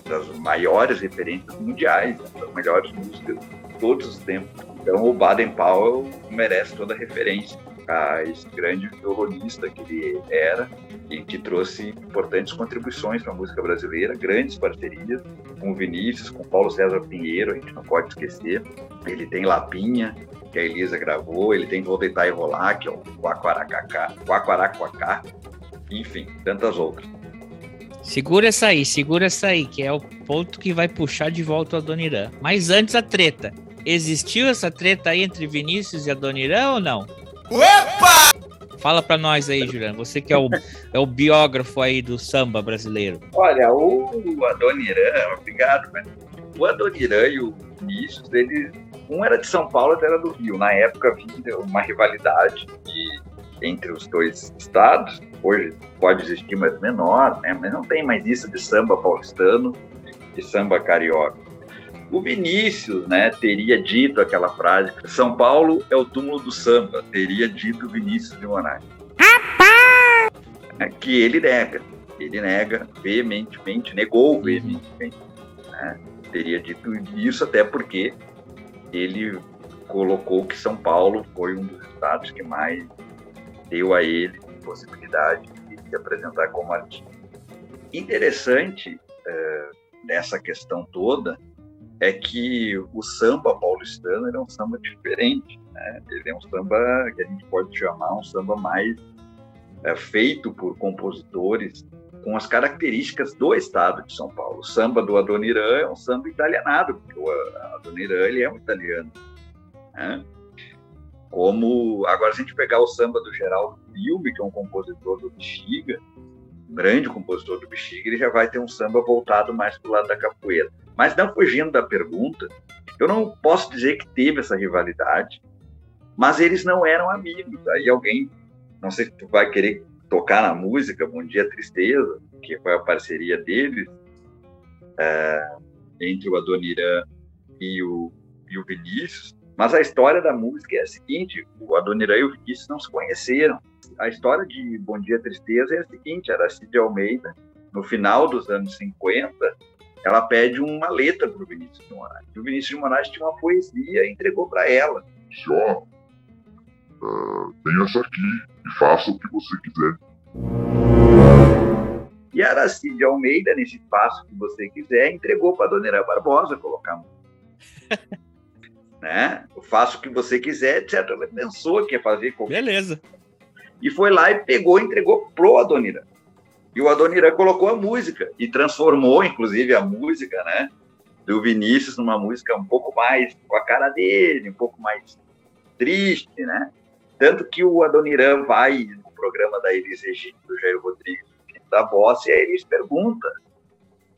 das maiores referências mundiais, né? das melhores músicas de todos os tempos. Então o Baden Powell merece toda a referência. a esse grande violonista que ele era e que trouxe importantes contribuições para a música brasileira, grandes parcerias com o Vinícius, com o Paulo César Pinheiro, a gente não pode esquecer. Ele tem Lapinha, que a Elisa gravou, ele tem Vou Deitar e Rolar, que é o Quaquaracacá, Quaquaraquacá, enfim, tantas outras. Segura essa aí, segura essa aí, que é o ponto que vai puxar de volta o Adoniran. Mas antes a treta. Existiu essa treta aí entre Vinícius e Adoniran ou não? Opa! Fala pra nós aí, Juliano. Você que é o, é o biógrafo aí do samba brasileiro. Olha, o Adoniran, obrigado, né? O Adoniran e o Vinícius, eles, um era de São Paulo, outro era do Rio. Na época havia uma rivalidade entre os dois estados. Hoje pode existir, mas menor, né? Mas não tem mais isso de samba paulistano e samba carioca. O Vinícius, né, teria dito aquela frase: São Paulo é o túmulo do samba, teria dito Vinícius de Moraes. Que ele nega, ele nega veementemente, negou veementemente. Né? Teria dito isso até porque ele colocou que São Paulo foi um dos estados que mais deu a ele possibilidade de se apresentar como artista. Interessante é, questão toda é que o samba paulistano é um samba diferente. Né? Ele é um samba que a gente pode chamar um samba mais é, feito por compositores com as características do estado de São Paulo. O samba do Adoniran é um samba italianado, porque o Adoniran ele é um italiano. Né? Como agora, se a gente pegar o samba do Geraldo Filme, que é um compositor do Bexiga, grande compositor do Bexiga, ele já vai ter um samba voltado mais para o lado da capoeira. Mas não fugindo da pergunta, eu não posso dizer que teve essa rivalidade, mas eles não eram amigos. Aí alguém, não sei se tu vai querer tocar na música Bom Dia Tristeza, que foi a parceria deles, é, entre o Adoniran e o, e o Vinícius. Mas a história da música é a seguinte: o Adoniran e o Vinícius não se conheceram. A história de Bom Dia Tristeza é a seguinte: a Cid Almeida, no final dos anos 50, ela pede uma letra para o Vinícius de Moraes. O Vinícius de Moraes tinha uma poesia e entregou para ela. Só, uh, tenha essa aqui e faça o que você quiser. E a Aracide Almeida, nesse passo que você quiser, entregou para a Dona Ira Barbosa colocar *laughs* né? Faça o que você quiser, etc. Ela pensou que ia fazer. Beleza. E foi lá e pegou entregou pro Adonira. E o Adoniran colocou a música e transformou, inclusive, a música, né? Do Vinícius numa música um pouco mais com a cara dele, um pouco mais triste, né? Tanto que o Adoniran vai no programa da Elis Regina, do Jair Rodrigues, da Voz, e a Elis pergunta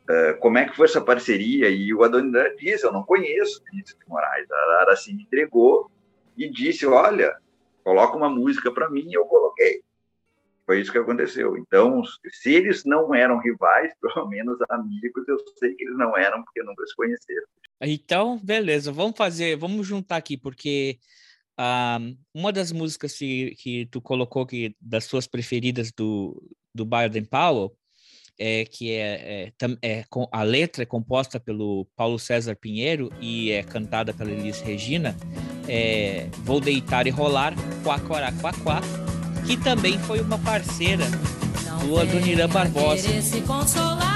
uh, como é que foi essa parceria, e o Adoniran diz, eu não conheço Vinícius de Moraes, a Aracine entregou e disse, olha, coloca uma música para mim, eu coloquei. Foi isso que aconteceu. Então, se eles não eram rivais, *laughs* pelo menos amigos, eu sei que eles não eram, porque nunca se conheceram. Então, beleza, vamos fazer, vamos juntar aqui, porque uh, uma das músicas que, que tu colocou que das suas preferidas do, do Baden Powell, é, que é, é, é, a letra é composta pelo Paulo César Pinheiro e é cantada pela Elis Regina, é Vou Deitar e Rolar, Quá, Quá, Quá, Quá, que também foi uma parceira do Adoniran Barbosa. Se consolar,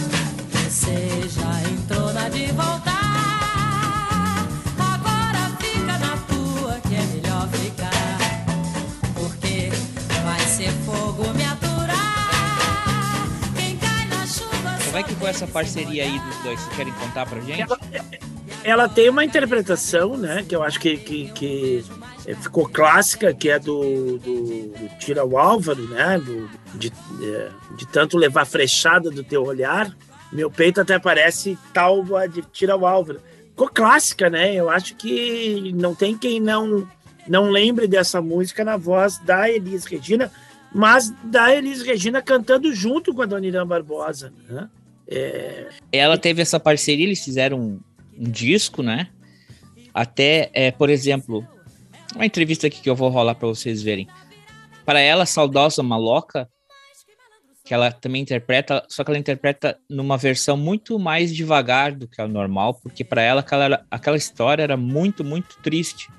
Como é que foi essa parceria aí dos dois? Vocês querem contar pra gente? Ela, ela tem uma interpretação, né? Que eu acho que, que, que ficou clássica, que é do, do, do Tira o Álvaro, né? Do, de, é, de tanto levar frechada do teu olhar. Meu peito até parece tal de Tira o Álvaro. Ficou clássica, né? Eu acho que não tem quem não não lembre dessa música na voz da Elis Regina, mas da Elis Regina cantando junto com a Dona Irã Barbosa, né? É... Ela teve essa parceria, eles fizeram um, um disco, né? Até, é, por exemplo, uma entrevista aqui que eu vou rolar para vocês verem. Para ela, Saudosa Maloca, que ela também interpreta, só que ela interpreta numa versão muito mais devagar do que o normal, porque para ela aquela, aquela história era muito, muito triste.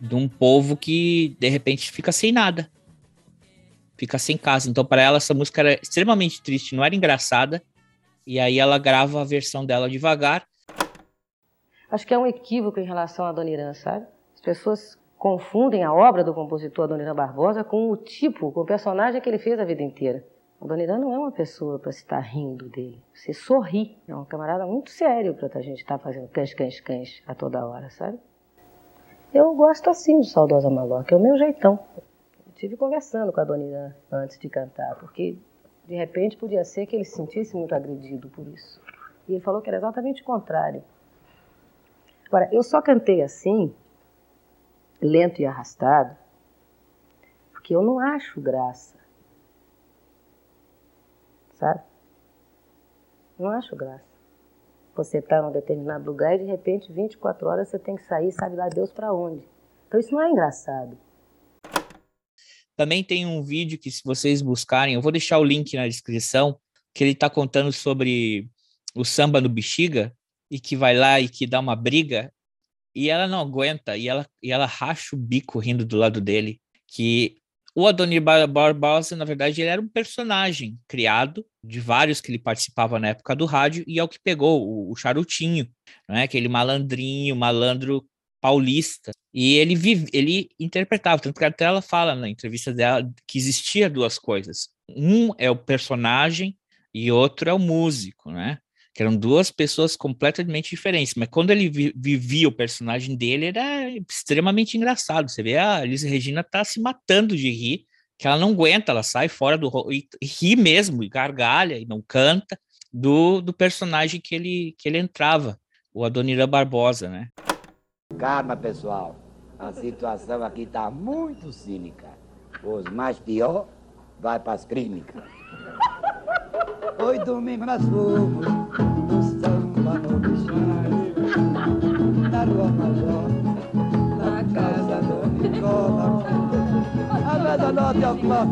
De um povo que de repente fica sem nada, fica sem casa. Então, para ela, essa música era extremamente triste, não era engraçada. E aí ela grava a versão dela devagar Acho que é um equívoco em relação a Dona Irã, sabe? As pessoas confundem a obra do compositor Irã Barbosa com o tipo, com o personagem que ele fez a vida inteira. A Dona Irã não é uma pessoa para se estar rindo dele. Você sorri. É um camarada muito sério para a gente estar fazendo cães, cães, cães a toda hora, sabe? Eu gosto assim de Saudosa Maloca, é o meu jeitão. Estive conversando com a Dona Irã antes de cantar, porque de repente podia ser que ele se sentisse muito agredido por isso. E ele falou que era exatamente o contrário. Agora, eu só cantei assim, lento e arrastado, porque eu não acho graça. Sabe? Não acho graça. Você está num determinado lugar e de repente, 24 horas, você tem que sair, sabe lá Deus para onde. Então isso não é engraçado. Também tem um vídeo que, se vocês buscarem, eu vou deixar o link na descrição, que ele está contando sobre o samba no Bexiga, e que vai lá e que dá uma briga e ela não aguenta e ela, e ela racha o bico rindo do lado dele. Que o Adonir Barbosa, na verdade, ele era um personagem criado de vários que ele participava na época do rádio e é o que pegou o, o charutinho, né? aquele malandrinho, malandro paulista. E ele vive, ele interpretava, tanto que até ela fala na entrevista dela que existia duas coisas. Um é o personagem e outro é o músico, né? que eram duas pessoas completamente diferentes, mas quando ele vi vivia o personagem dele, era extremamente engraçado. Você vê a Alice Regina tá se matando de rir, que ela não aguenta, ela sai fora do e ri mesmo, e gargalha, e não canta, do, do personagem que ele, que ele entrava, o Adonira Barbosa, né? Calma, pessoal. A situação aqui tá muito cínica. Os mais pior vai para as clínicas. Foi domingo nós fomos no samba no bichão, na rua Major, na casa do Nicola. A mesa nove o'clock,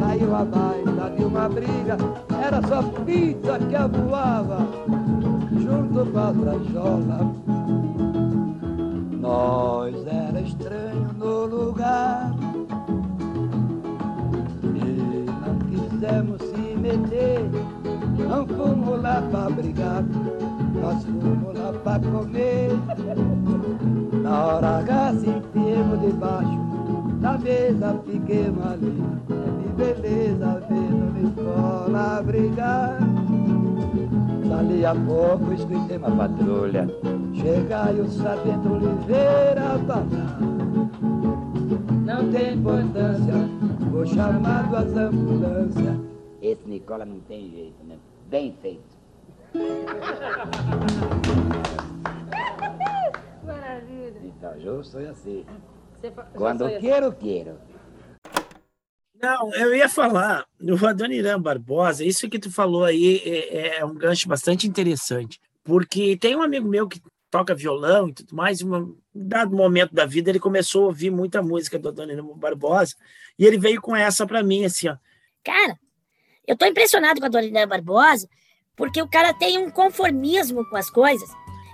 saiu a baila de uma briga, era só pizza que voava, junto com a trajola. Nós era estranho no lugar e não quisemos se meter não fomos lá pra brigar, nós fomos lá pra comer. Na hora H se enfiemos debaixo da mesa, fiquemos ali. De beleza vendo escola brigar. Dali a pouco escutei uma patrulha, chegar e o sargento Oliveira falar. Não tem importância, vou chamar duas ambulâncias. Esse Nicola não tem jeito, né? Bem feito. *laughs* Maravilha. Então, eu sou assim. Quando eu quero, quero. Não, eu ia falar, no Adoniran Barbosa, isso que tu falou aí é, é, um gancho bastante interessante, porque tem um amigo meu que toca violão e tudo mais, e um dado momento da vida ele começou a ouvir muita música do Adoniran Barbosa, e ele veio com essa para mim, assim, ó. Cara, eu tô impressionado com a Dorina Barbosa, porque o cara tem um conformismo com as coisas.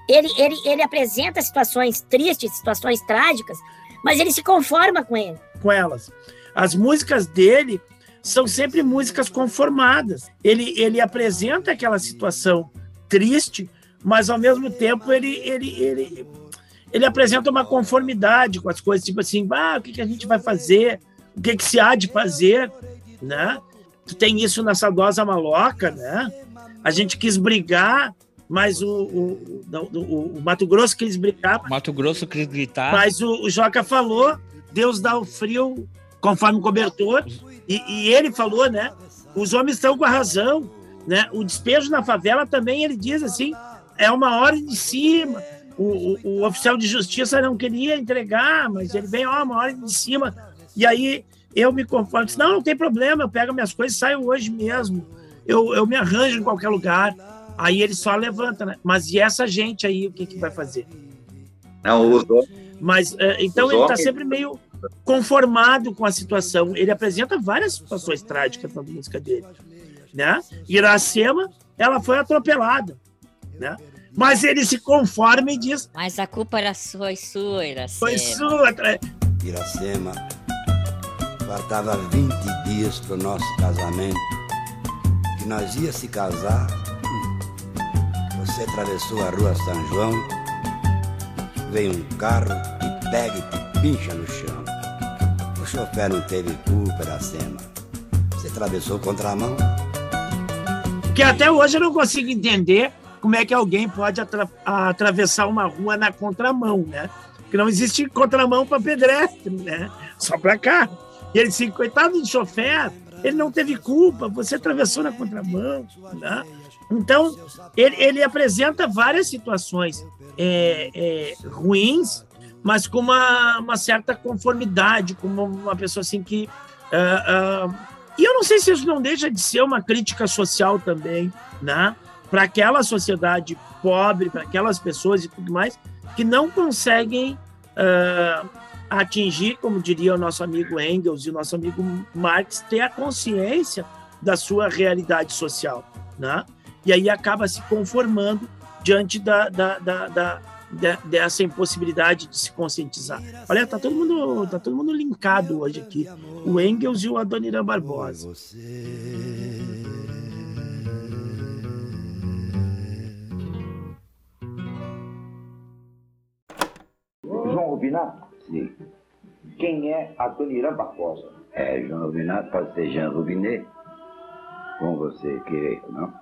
Ele, ele, ele apresenta situações tristes, situações trágicas, mas ele se conforma com ele. Com elas. As músicas dele são sempre músicas conformadas. Ele, ele apresenta aquela situação triste, mas ao mesmo tempo ele, ele, ele, ele apresenta uma conformidade com as coisas, tipo assim, ah, o que, que a gente vai fazer? O que, que se há de fazer? Né? Tu tem isso na saudosa maloca, né? A gente quis brigar mas o, o, o, o Mato Grosso quis brigar. Mato Grosso quis gritar. Mas o, o Joca falou, Deus dá o frio conforme o cobertor, e, e ele falou, né? Os homens estão com a razão, né? O despejo na favela também, ele diz assim, é uma ordem de cima. O, o, o oficial de justiça não queria entregar, mas ele vem, ó, uma ordem de cima. E aí eu me conformo, disse, não, não tem problema, eu pego minhas coisas e saio hoje mesmo. Eu, eu me arranjo em qualquer lugar. Aí ele só levanta, né? Mas e essa gente aí, o que, que vai fazer? Não, usou. Mas, é, então ele está sempre meio conformado com a situação. Ele apresenta várias situações trágicas na música dele, né? Iracema, ela foi atropelada, né? Mas ele se conforma e diz... Mas a culpa era sua e sua, Iracema. Foi sua. Iracema, faltava 20 dias para o nosso casamento, que nós ia se casar você atravessou a rua São João, veio um carro e pega e te pincha no chão. Chofer não teve culpa da cena. Você atravessou contramão. Que até hoje eu não consigo entender como é que alguém pode atra atravessar uma rua na contramão, né? Porque não existe contramão para pedestre, né? Só para carro. E ele disse, coitado do chofer, ele não teve culpa, você atravessou na contramão, né? Então, ele, ele apresenta várias situações é, é, ruins, mas com uma, uma, certa conformidade, como uma pessoa assim que. Uh, uh, e eu não sei se isso não deixa de ser uma crítica social também, né? Para aquela sociedade pobre, para aquelas pessoas e tudo mais, que não conseguem uh, atingir, como diria o nosso amigo Engels e o nosso amigo Marx, ter a consciência da sua realidade social, né? e aí acaba se conformando diante da, da, da, da dessa impossibilidade de se conscientizar. Olha, tá todo mundo, tá todo mundo linkado hoje aqui. O Engels e o Adoniran Barbosa. João Rubinato? Sim. Quem é Adoniran Barbosa? É, João Rubinato pode ser Jean Rubinet, como você querer, não?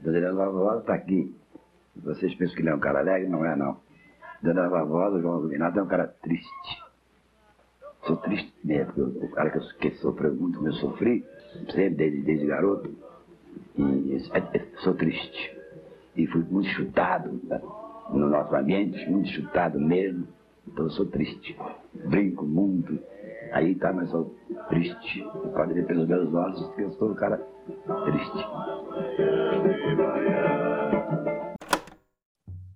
Dona Barbosa está aqui. Vocês pensam que ele é um cara alegre? Não é, não. Dona Barbosa, o João Rubinato, é um cara triste. Sou triste mesmo, o cara que, eu, que sofreu muito, como eu sofri, sempre desde, desde garoto, e é, é, sou triste. E fui muito chutado né? no nosso ambiente, muito chutado mesmo. Então eu sou triste. Brinco muito. Aí tá, mas sou triste. Pode ver pelos meus olhos que eu sou um cara triste.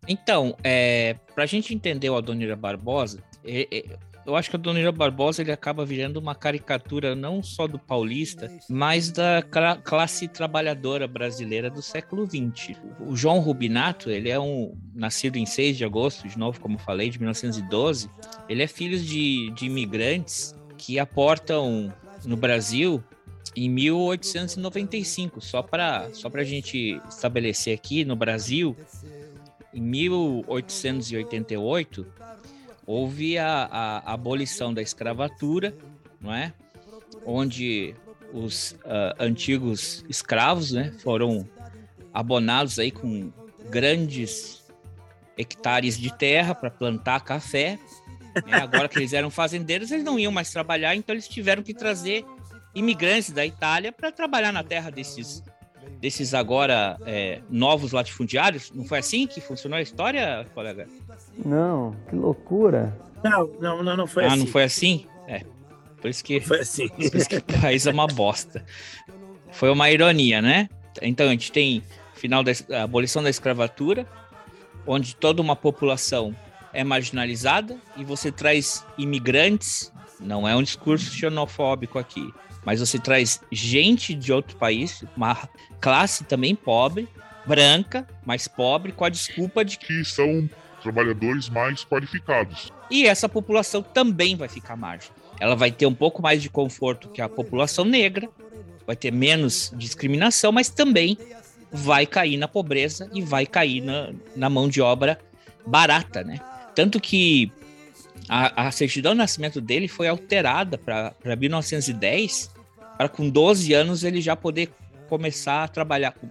Então, é, para a gente entender o Adonira Barbosa, é, é, eu acho que o Adonira Barbosa ele acaba virando uma caricatura não só do paulista, mas da classe trabalhadora brasileira do século XX. O João Rubinato, ele é um nascido em 6 de agosto, de novo, como falei, de 1912. Ele é filho de, de imigrantes que aportam no Brasil em 1895. Só para só a gente estabelecer aqui, no Brasil, em 1888, houve a, a, abolição da escravatura, não é? Onde os uh, antigos escravos, né, foram abonados aí com grandes hectares de terra para plantar café. Né? Agora que eles eram fazendeiros, eles não iam mais trabalhar, então eles tiveram que trazer imigrantes da Itália para trabalhar na terra desses, desses agora é, novos latifundiários. Não foi assim que funcionou a história, colega? Não, que loucura. Não, não, não, não foi ah, assim. Ah, não foi assim? É. Por isso que, não foi assim. *laughs* Por isso que o país é uma bosta. Foi uma ironia, né? Então a gente tem final da abolição da escravatura, onde toda uma população é marginalizada e você traz imigrantes, não é um discurso xenofóbico aqui, mas você traz gente de outro país, uma classe também pobre, branca, mas pobre, com a desculpa de que são trabalhadores mais qualificados. E essa população também vai ficar à margem. Ela vai ter um pouco mais de conforto que a população negra, vai ter menos discriminação, mas também vai cair na pobreza e vai cair na, na mão de obra barata, né? Tanto que a, a certidão de nascimento dele foi alterada para 1910 para com 12 anos ele já poder começar a trabalhar com,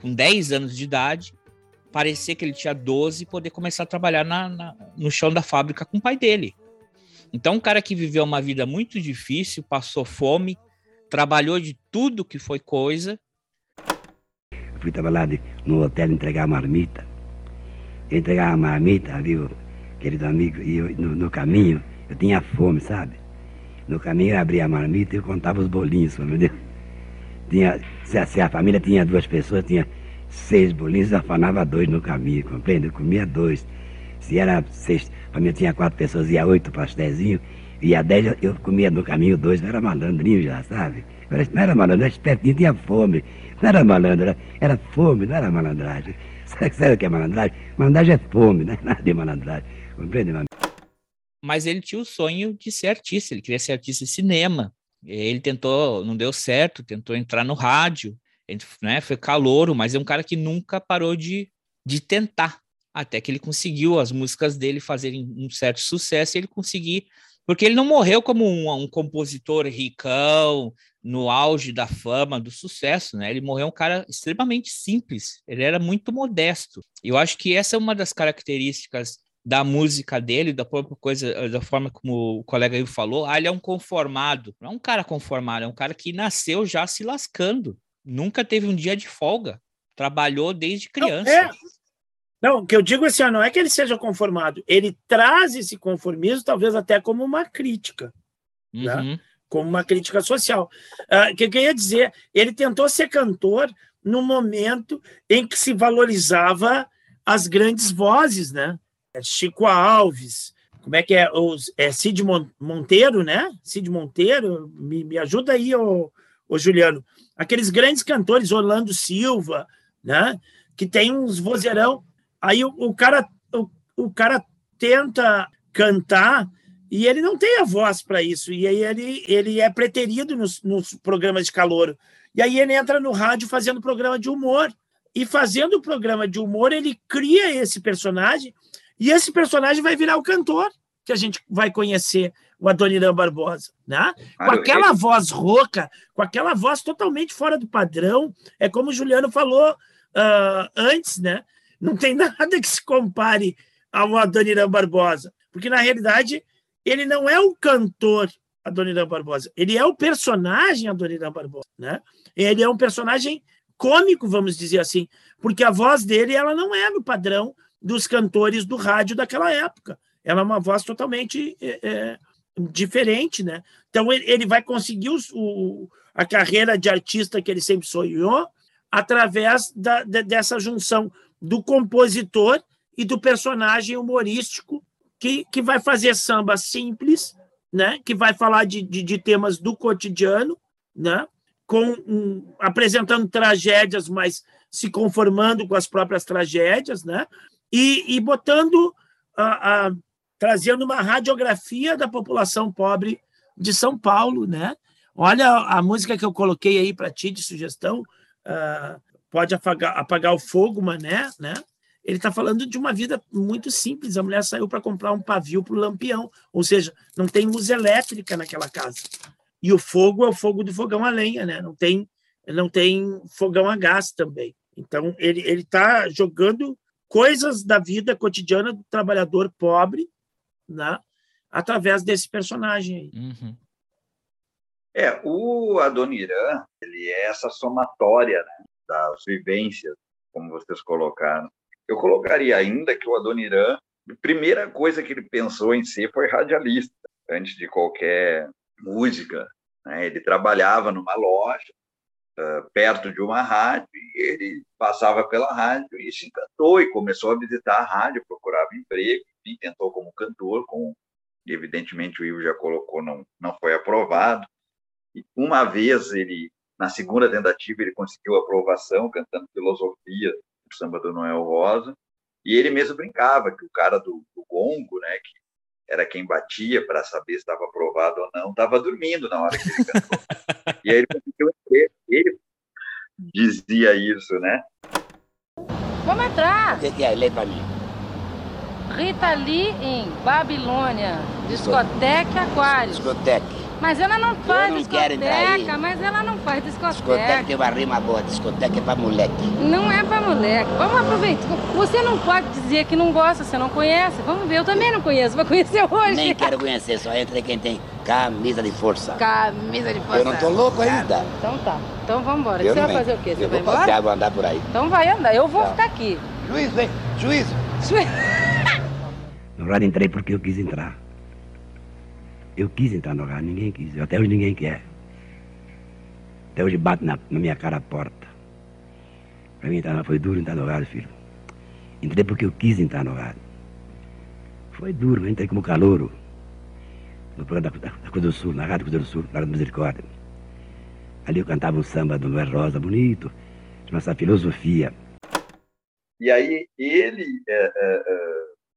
com 10 anos de idade, parecer que ele tinha 12 e poder começar a trabalhar na, na, no chão da fábrica com o pai dele. Então, um cara que viveu uma vida muito difícil, passou fome, trabalhou de tudo que foi coisa. Eu fui trabalhar no hotel entregar marmita. Eu entregava a marmita, viu, querido amigo, e eu, no, no, caminho eu tinha fome, sabe? No caminho eu abria a marmita e contava os bolinhos, entendeu? Tinha, se, se a família tinha duas pessoas, tinha seis bolinhos, eu afanava dois no caminho, compreende? Eu comia dois. Se era seis, a família tinha quatro pessoas, ia oito pastézinhos, ia dez, eu comia no caminho dois, eu era malandrinho já, sabe? Não era malandro, era espertinho, tinha fome. Não era malandro, era, era fome, não era malandragem. Sabe, *laughs* sabe o que é malandragem? Malandragem é fome, não é *laughs* nada de malandragem. Compreende, meu Mas ele tinha o sonho de ser artista, ele queria ser artista de cinema. Ele tentou, não deu certo, tentou entrar no rádio, né, foi calouro, mas é um cara que nunca parou de, de tentar, até que ele conseguiu as músicas dele fazerem um certo sucesso e ele conseguir, porque ele não morreu como um, um compositor ricão, no auge da fama, do sucesso, né? Ele morreu um cara extremamente simples, ele era muito modesto. Eu acho que essa é uma das características da música dele, da própria coisa, da forma como o colega aí falou, ah, ele é um conformado. Não é um cara conformado, é um cara que nasceu já se lascando nunca teve um dia de folga. Trabalhou desde criança. Não, é... não, o que eu digo assim, não é que ele seja conformado, ele traz esse conformismo talvez até como uma crítica, né? uhum. né? como uma crítica social. Ah, o uh, que eu queria dizer, ele tentou ser cantor no momento em que se valorizava as grandes vozes, né? Chico Alves, como é que é? Os, é Cid Monteiro, né? Cid Monteiro, me, me ajuda aí, ô, ô Juliano aqueles grandes cantores, Orlando Silva, né? Que tem uns vozeirão. Aí o, o cara o, o cara tenta cantar e ele não tem a voz para isso. E aí ele, ele é preterido nos, nos programas de calor. E aí ele entra no rádio fazendo programa de humor. E fazendo o programa de humor, ele cria esse personagem, e esse personagem vai virar o cantor que a gente vai conhecer o Adoniran Barbosa, né? Com aquela voz rouca, com aquela voz totalmente fora do padrão, é como o Juliano falou uh, antes, né? Não tem *laughs* nada que se compare ao Adoniran Barbosa, porque na realidade ele não é o cantor Adoniran Barbosa, ele é o personagem Adoniran Barbosa, né? Ele é um personagem cômico, vamos dizer assim, porque a voz dele ela não é no padrão dos cantores do rádio daquela época. Ela é uma voz totalmente é, é, diferente, né? Então ele, vai conseguir o, a carreira de artista que ele sempre sonhou através da, de, dessa junção do compositor e do personagem humorístico que, que vai fazer samba simples, né? Que vai falar de, de, de temas do cotidiano, né? Com um, apresentando tragédias, mas se conformando com as próprias tragédias, né? E, e botando a, a trazendo uma radiografia da população pobre de São Paulo, né? Olha a música que eu coloquei aí para ti de sugestão, uh, pode apagar, apagar o fogo, mané, né? Ele está falando de uma vida muito simples. A mulher saiu para comprar um pavio para o lampião, ou seja, não tem luz elétrica naquela casa. E o fogo é o fogo do fogão a lenha, né? Não tem, não tem fogão a gás também. Então ele ele está jogando coisas da vida cotidiana do trabalhador pobre né? através desse personagem aí. Uhum. É, o Adoniran, ele é essa somatória né, das vivências, como vocês colocaram. Eu colocaria ainda que o Adoniran, a primeira coisa que ele pensou em ser foi radialista, antes de qualquer música. Né? Ele trabalhava numa loja, perto de uma rádio, e ele passava pela rádio e se encantou e começou a visitar a rádio, procurava emprego, enfim, tentou como cantor, com, evidentemente o Ivo já colocou, não, não foi aprovado. E uma vez ele, na segunda tentativa, ele conseguiu aprovação, cantando filosofia do samba do Noel Rosa, e ele mesmo brincava que o cara do, do gongo, né, que era quem batia para saber se estava aprovado ou não, estava dormindo na hora que ele cantou. e aí ele conseguiu ele dizia isso, né? Vamos entrar! O que é? Lê para mim. Rita Lee em Babilônia, Discoteque Aquário. Discoteque. Mas ela não faz não quero entrar aí. discoteca, mas ela não faz Discoteca discoteca. tem uma rima boa, discoteca é pra moleque. Não é pra moleque. Vamos aproveitar. Você não pode dizer que não gosta, você não conhece. Vamos ver, eu também não conheço. Vou conhecer hoje. Nem quero *laughs* conhecer, só entra aí quem tem camisa de força. Camisa de força. Eu não tô louco ainda. Então tá. Então vamos embora. Eu Você não vai fazer o quê? Você Eu vai vou embora? passear, vou andar por aí. Então vai andar. Eu vou Tá. ficar aqui. Juiz, vem. Juiz. *laughs* No rádio entrei porque eu quis entrar. Eu quis entrar no rádio, ninguém quis. Até hoje ninguém quer. Até hoje bate na, na minha cara a porta. Pra mim entrar, foi duro entrar no rádio, filho. Entrei porque eu quis entrar no rádio. Foi duro, entrei como calouro. No programa da, da, da Cruz do Sul, na Rádio Cruz do Sul, na Rádio Misericórdia. Ali eu cantava um samba do Noé Rosa, bonito, chama essa filosofia. E aí ele é, é,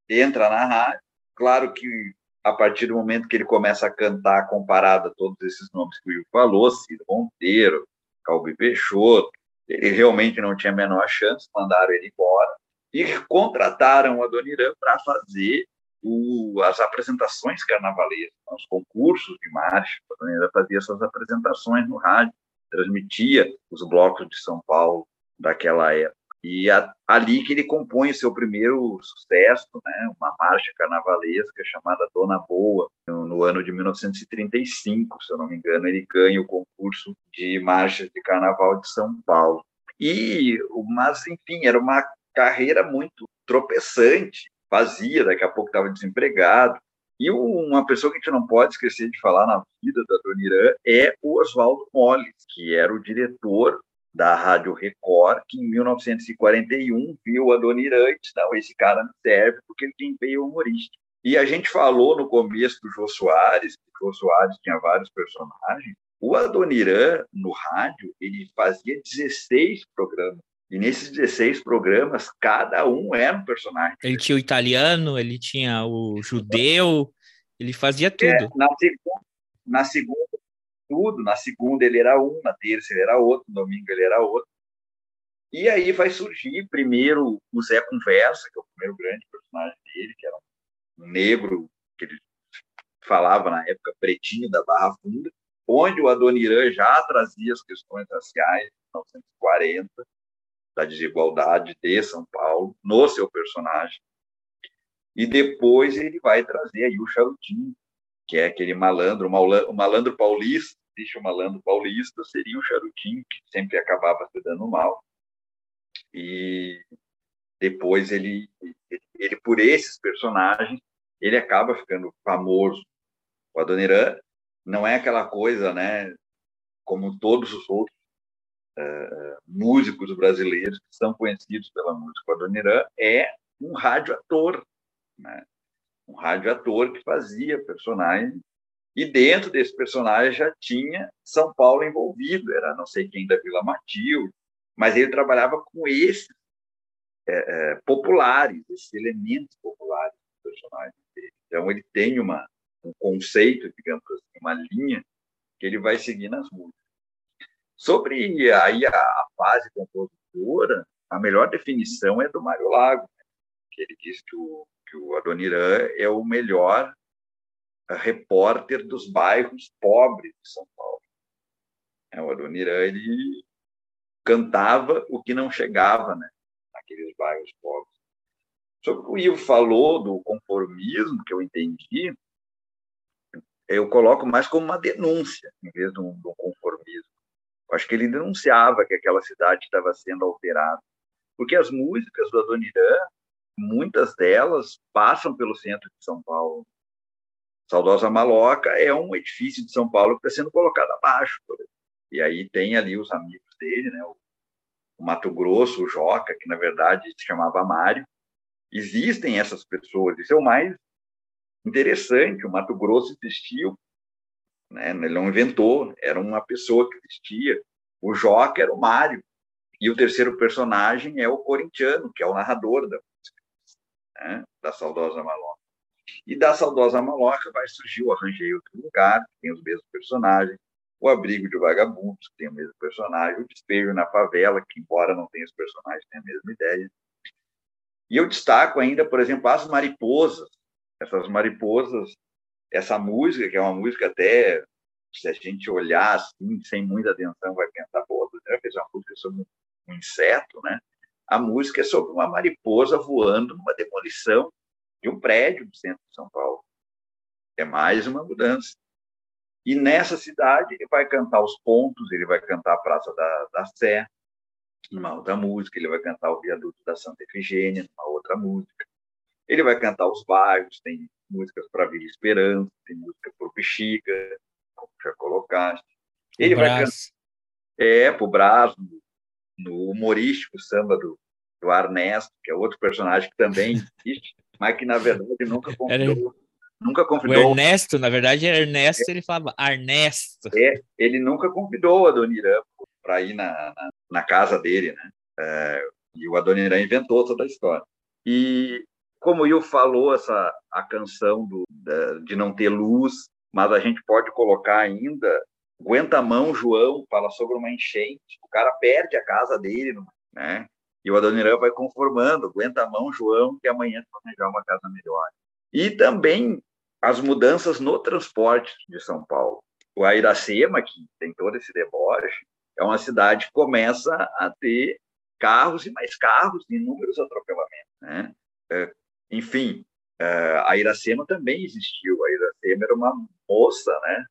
é, entra na rádio, claro que a partir do momento que ele começa a cantar comparado a todos esses nomes que o Ivo falou, Ciro Monteiro, Calbi Peixoto, ele realmente não tinha a menor chance, mandaram ele embora e contrataram o Adoniran para fazer o, as apresentações carnavalescas, os concursos de marcha. O Adoniran fazia essas apresentações no rádio, transmitia os blocos de São Paulo daquela época. E a, ali que ele compõe o seu primeiro sucesso, né, uma marcha carnavalesca chamada Dona Boa, no, no, ano de 1935, se eu não me engano, ele ganha o concurso de marchas de carnaval de São Paulo. E, mas, enfim, era uma carreira muito tropeçante, fazia, daqui a pouco estava desempregado. E uma pessoa que a gente não pode esquecer de falar na vida da Dona Irã é o Oswaldo Molles, que era o diretor da Rádio Record, que em 1941 viu a Dona e não, esse cara não serve porque ele tem empenho humorístico. E a gente falou no começo do Jô Soares, que o Jô Soares tinha vários personagens, o Adoniran, no rádio, ele fazia 16 programas. E nesses 16 programas, cada um era um personagem. Ele tinha o italiano, ele tinha o judeu, ele fazia tudo. É, na, segunda, na segunda, tudo. Na segunda ele era um, na terça ele era outro, no domingo ele era outro. E aí vai surgir primeiro o Zé Conversa, que é o primeiro grande personagem dele, que era um negro que ele falava na época pretinho da Barra Funda, onde o Adoniran já trazia as questões raciais de 1940, da desigualdade de São Paulo, no seu personagem. E depois ele vai trazer aí o Charutinho, que é aquele malandro, o malandro paulista, deixa o malandro paulista, seria o Charutinho, que sempre acabava se dando mal. E depois ele, ele, por esses personagens, ele acaba ficando famoso. O Adoniran não é aquela coisa, né, como todos os outros uh, músicos brasileiros que são conhecidos pela música. O Adoniran é um radioator, né? Um radioator que fazia personagens e dentro desse personagem já tinha São Paulo envolvido, era não sei quem da Vila Matilde, mas ele trabalhava com esses é, é, populares, esses elementos populares do personagem dele. Então ele tem uma um conceito, digamos assim, uma linha que ele vai seguir nas músicas. Sobre aí a, a fase compositora, a melhor definição é do Mário Lago, né? que ele diz que o, que o Adoniran é o melhor repórter dos bairros pobres de São Paulo. É, o Adoniran ele cantava o que não chegava né, naqueles bairros pobres. Sobre o que o Ivo falou do conformismo, que eu entendi, eu coloco mais como uma denúncia, em vez de um, de um conformismo. Eu acho que ele denunciava que aquela cidade estava sendo alterada. Porque as músicas do Adoniran, muitas delas passam pelo centro de São Paulo. Saudosa Maloca é um edifício de São Paulo que está sendo colocado abaixo. E aí tem ali os amigos dele, né? o, Mato Grosso, o Joca, que na verdade se chamava Mário. Existem essas pessoas, isso é o mais interessante. O Mato Grosso existiu, né? ele não inventou, era uma pessoa que existia. O Joca era o Mário. E o terceiro personagem é o corintiano, que é o narrador da né? da Saudosa Maloca. E da Saudosa Maloca vai surgir o Arranjei Outro Lugar, que tem os mesmos personagens, o Abrigo de Vagabundos, que tem o mesmo personagem, o Despejo na Favela, que, embora não tenha os personagens, tem a mesma ideia. E eu destaco ainda, por exemplo, As Mariposas, essas mariposas, essa música, que é uma música até se a gente olhar assim, sem muita atenção, vai pensar, pô, a fez uma música sobre um inseto, né? A música é sobre uma mariposa voando numa demolição de um prédio do centro de São Paulo. É mais uma mudança. E nessa cidade ele vai cantar os pontos, ele vai cantar a Praça da, da Sé, numa outra música, ele vai cantar o Viaduto da Santa Efigênia, numa outra música. Ele vai cantar os bairros, tem músicas para Vila Esperança, tem música para o Bexiga, como já colocaste. Ele o vai cantar. É, para o Brás, no, no humorístico samba do, do Arnesto, que é outro personagem que também existe, mas que na verdade nunca convidou. Nunca convidou. O Ernesto, na verdade, é Ernesto, ele falava Ernesto. É, ele nunca convidou a Adoniran para ir na, na, na, casa dele, né? É, e o Adoniran inventou toda a história. E como o Will falou, essa, a canção do, de não ter luz, mas a gente pode colocar ainda Aguenta a mão, João, fala sobre uma enchente. O cara perde a casa dele, né? E o Adoniran vai conformando, aguenta a mão, João, que amanhã planejar uma casa melhor. E também as mudanças no transporte de São Paulo. O Airacema, que tem todo esse deboche, é uma cidade que começa a ter carros e mais carros, inúmeros atropelamentos. Né? É, enfim, é, a Iracema também existiu. A Iracema era uma moça né,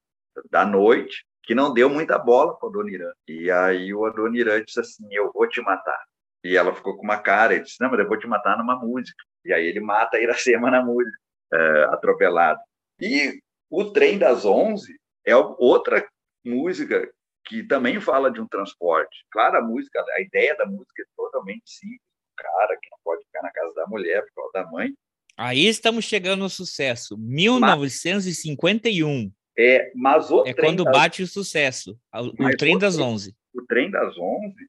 da noite que não deu muita bola para o Adoniran. E aí o Adoniran disse assim, eu vou te matar. E ela ficou com uma cara, ele disse, não, mas eu vou te matar numa música. E aí ele mata a Iracema na música uh, atropelado. E o Trem das Onze é outra música que também fala de um transporte. Claro, a música, a ideia da música é totalmente simples. O cara que não pode ficar na casa da mulher por causa da mãe. Aí estamos chegando no sucesso. 1951. É, mas o é quando das... bate o sucesso. O, trem das onze. O trem das onze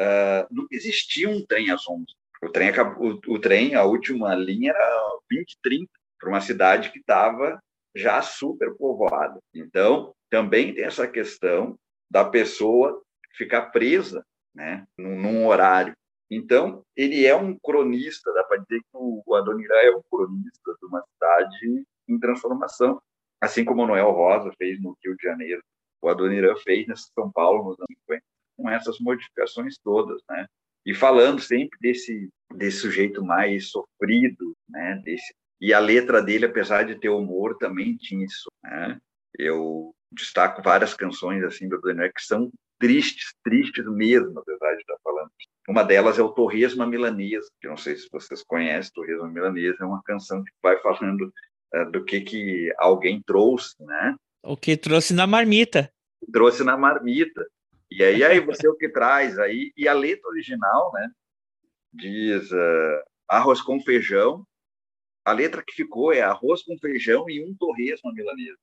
uh, não existia um trem às onze. O trem, acabou, o, o trem, a última linha era 20, 30, para uma cidade que estava já super povoada. Então, também tem essa questão da pessoa ficar presa né, num, num horário. Então, ele é um cronista, dá para dizer que o Adonirá é um cronista de uma cidade em transformação, assim como o Noel Rosa fez no Rio de Janeiro, o Adoniran fez nesse São Paulo nos anos 50, com essas modificações todas, né? e falando sempre desse desse sujeito mais sofrido, né? Desse e a letra dele, apesar de ter humor, também tinha isso, né? Eu destaco várias canções assim do Daniel que são tristes, tristes mesmo, apesar de estar falando. Uma delas é o Torresma Milanesa, que não sei se vocês conhecem, Torresma Milanesa é uma canção que vai falando do que que alguém trouxe, né? O que trouxe na marmita. Trouxe na marmita. E aí, aí você é o que traz aí e a letra original, né? Diz uh, arroz com feijão. A letra que ficou é arroz com feijão e um torresmo milanesa.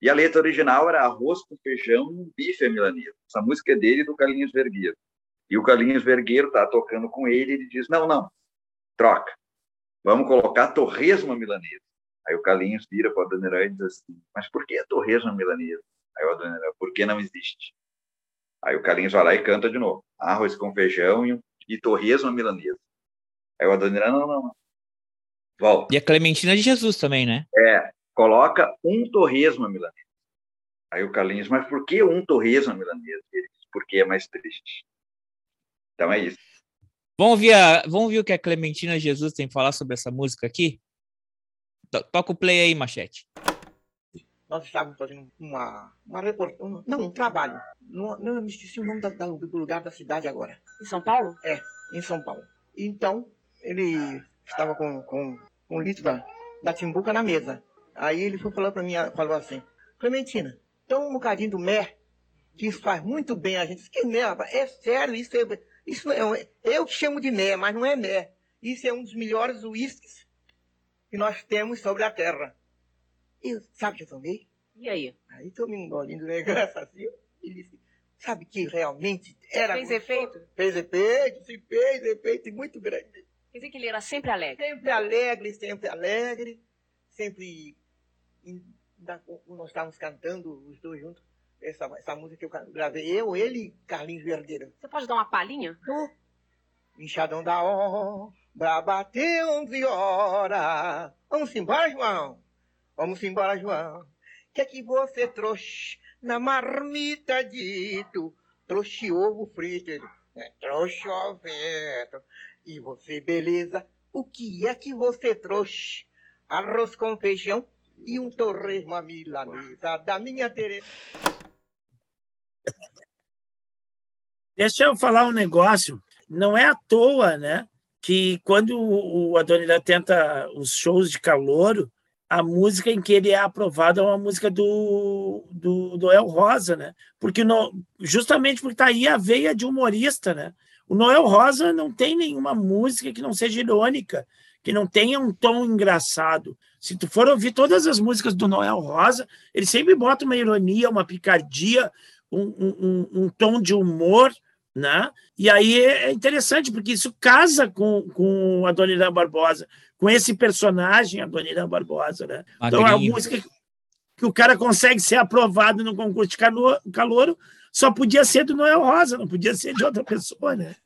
E a letra original era arroz com feijão e um bife milanesa. Essa música é dele do Carlinhos Vergueiro. E o Carlinhos Vergueiro tá tocando com ele e ele diz: "Não, não. Troca. Vamos colocar torresmo milanesa". Aí o Carlinhos vira para o Adoniran e diz assim: "Mas por que torresmo milanesa?" Aí o Adoniran: "Por que não existe?" Aí o Carlinhos vai lá e canta de novo. Arroz com feijão e, e torresmo milanesa. Aí o Adoniran, não, não, não. Volta. E a Clementina de Jesus também, né? É, coloca um torresmo milanesa. Aí o Carlinhos, mas por que um torresmo milanesa? Ele porque é mais triste. Então é isso. Vamos ouvir, a, vamos ouvir o que a Clementina Jesus tem que falar sobre essa música aqui? Toca o play aí, Machete nós estávamos fazendo uma, uma reportagem, não, um trabalho. Não, não, eu me esqueci o nome da, da, do lugar da cidade agora. Em São Paulo? É, em São Paulo. Então, ele estava com, com, com um litro da, da timbuca na mesa. Aí ele foi falar para mim, falou assim, Clementina, toma um bocadinho do mer, que isso faz muito bem a gente. Que mer, é sério, isso é, isso é, eu que chamo de mer, mas não é mer. Isso é um dos melhores uísques que nós temos sobre a terra. Eu, sabe que eu tomei? E aí? Aí tomei um golinho do negócio assim, e disse, sabe que realmente era... Fez efeito? Fez efeito, se fez efeito muito grande. Quer dizer que ele era sempre alegre? Sempre alegre, sempre alegre, sempre... Nós estávamos cantando os dois juntos, essa, essa música que eu gravei, eu, ele e Carlinhos Verdeiro. Você pode dar uma palhinha? Tô. Enxadão da obra, bateu 11 horas. Vamos embora, João? Vamos embora, João, que é que você trouxe na marmita dito? Trouxe ovo frito, ele, é, trouxe ovento. E você, beleza, o que é que você trouxe? Arroz com feijão e um torresmo à milanesa da minha Tereza. Deixa eu falar um negócio. Não é à toa, né? Que quando o Adoniran tenta os shows de calouro, a música em que ele é aprovado é uma música do, do, do Noel Rosa, né? Porque no, justamente porque tá aí a veia de humorista, né? O Noel Rosa não tem nenhuma música que não seja irônica, que não tenha um tom engraçado. Se tu for ouvir todas as músicas do Noel Rosa, ele sempre bota uma ironia, uma picardia, um, um, um tom de humor, né? E aí é interessante, porque isso casa com, com a Dona Irã Barbosa, com esse personagem, a Dona Irã Barbosa, né? Então, a música que o cara consegue ser aprovado no concurso de calouro só podia ser do Noel Rosa, não podia ser de outra pessoa, né?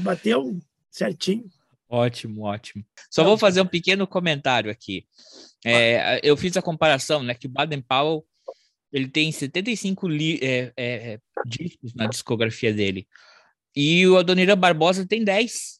Bateu certinho. Ótimo, ótimo. Só vou fazer um pequeno comentário aqui. É, eu fiz a comparação, né, que o Baden Powell ele tem 75 li, é, é, discos na discografia dele. E o Adoniran Barbosa tem 10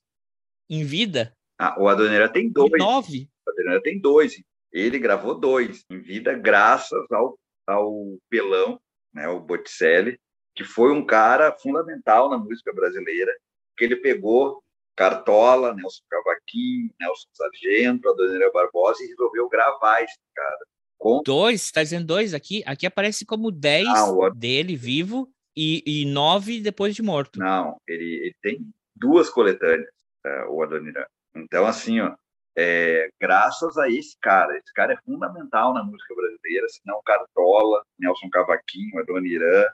em vida. Ah, o Adoniran tem dois. Nove. O Adoniran tem dois. Ele gravou dois em vida, graças ao, ao Pelão, né, o Botticelli, que foi um cara fundamental na música brasileira, que ele pegou Cartola, Nelson Cavaquinho, Nelson Sargento, Adoniran Barbosa e resolveu gravar esse cara. Com... Dois, está dizendo dois aqui. Aqui aparece como dez ah, dele vivo e, e nove depois de morto. Não, ele, ele tem duas coletâneas, uh, o Adoniran. Então, assim, ó, é, graças a esse cara, esse cara é fundamental na música brasileira, senão Cartola, Nelson Cavaquinho, Adoniran,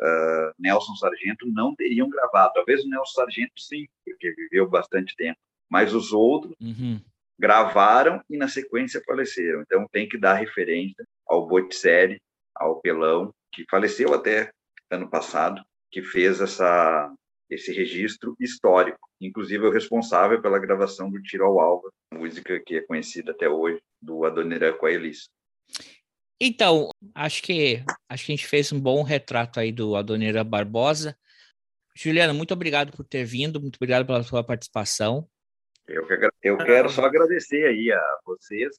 uh, Nelson Sargento não teriam gravado. Talvez o Nelson Sargento sim, porque viveu bastante tempo. Mas os outros uhum gravaram e na sequência faleceram. Então tem que dar referência ao Botticelli, ao Pelão, que faleceu até ano passado, que fez essa esse registro histórico. Inclusive, é o responsável pela gravação do Tiro ao Alva, música que é conhecida até hoje, do Adoniran com a Elis. Então, acho que, acho que a gente fez um bom retrato aí do Adoniran Barbosa. Juliana, muito obrigado por ter vindo, muito obrigado pela sua participação. Eu, que, eu quero só agradecer aí a vocês,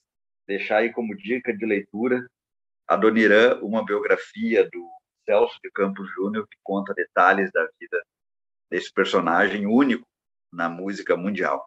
deixar aí como dica de leitura a Donirã, uma biografia do Celso de Campos Júnior, que conta detalhes da vida desse personagem único na música mundial.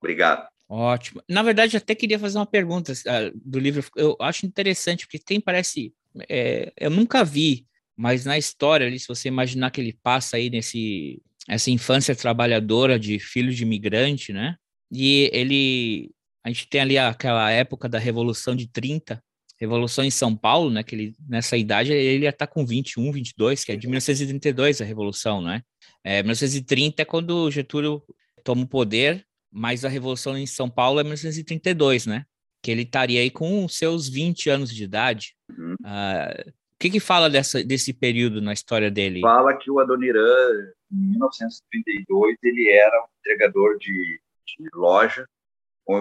Obrigado. Ótimo. Na verdade, até queria fazer uma pergunta uh, do livro. Eu acho interessante, porque tem, parece. É, eu nunca vi, mas na história ali, se você imaginar que ele passa aí nesse. Essa infância trabalhadora de filho de imigrante, né? E ele. A gente tem ali aquela época da Revolução de 30, Revolução em São Paulo, né? Que ele, nessa idade ele ia estar tá com 21, 22, que é de 1932 a Revolução, né? É, 1930 é quando Getúlio toma o poder, mas a Revolução em São Paulo é 1932, né? Que ele estaria aí com seus 20 anos de idade. Uhum. Uh, o que que fala dessa, desse período na história dele? Fala que o Adoniran, em 1932, ele era um entregador de de loja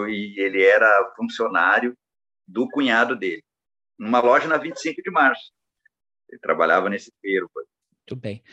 e ele era funcionário do cunhado dele, numa loja na 25 de março. Ele trabalhava nesse feiro. Muito bem.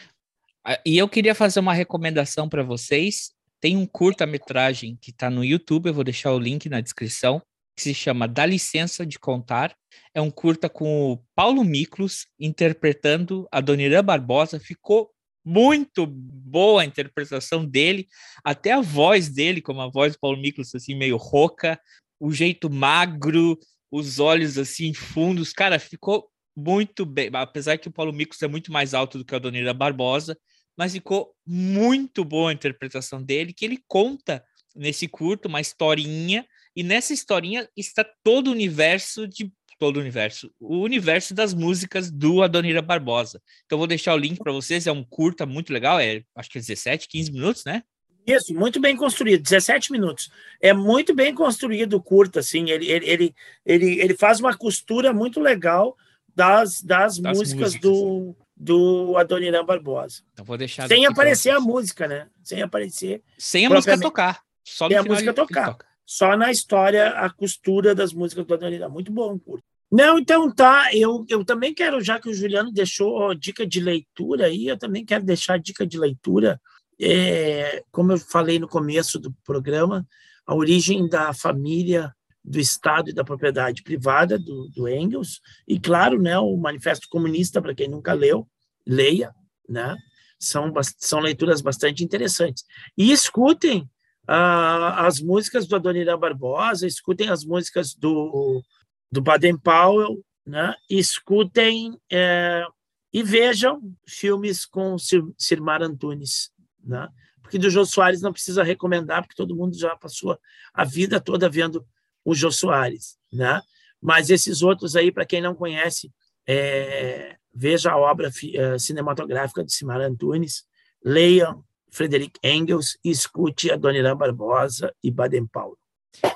Ah, e eu queria fazer uma recomendação para vocês. Tem um curta-metragem que está no YouTube, eu vou deixar o link na descrição, que se chama Dá Licença de Contar. É um curta com o Paulo Miklos interpretando a Donirã Barbosa. Ficou muito boa a interpretação dele, até a voz dele, como a voz do Paulo Miklos, assim, meio rouca, o jeito magro, os olhos assim fundos, cara, ficou muito bem, apesar que o Paulo Miklos é muito mais alto do que a Donira Barbosa, mas ficou muito boa a interpretação dele, que ele conta nesse curto uma historinha, e nessa historinha está todo o universo de todo o universo, o universo das músicas do Adonira Barbosa. Então vou deixar o link para vocês, é um curta muito legal, é acho que é 17, 15 minutos, né? Isso, muito bem construído, 17 minutos. É muito bem construído o curta, assim, ele, ele, ele, ele, ele faz uma costura muito legal das, das, das músicas, músicas, do, do Adoniran Barbosa. Então vou deixar Sem aparecer a música, né? Sem aparecer. Sem a música tocar. Só Sem a música tocar. Toca. Só na história, a costura das músicas do Adoniran. Muito bom, curto. Não, então tá. Eu, eu também quero, já que o Juliano deixou dica de leitura aí, eu também quero deixar dica de leitura. É, como eu falei no começo do programa, a origem da família, do Estado e da propriedade privada do, do Engels, e claro, né, o Manifesto Comunista, para quem nunca leu, leia, né? São, são leituras bastante interessantes. E escutem ah, as músicas do Adoniran Barbosa, escutem as músicas do do Baden-Powell, né? escutem é, e vejam filmes com Sir, Sirmar Antunes, né? porque do Jô Soares não precisa recomendar, porque todo mundo já passou a vida toda vendo o Jô Soares, né? mas esses outros aí, para quem não conhece, é, veja a obra é, cinematográfica de Simar Antunes, leiam Frederic Engels e escute Adoniran Barbosa e Baden-Powell.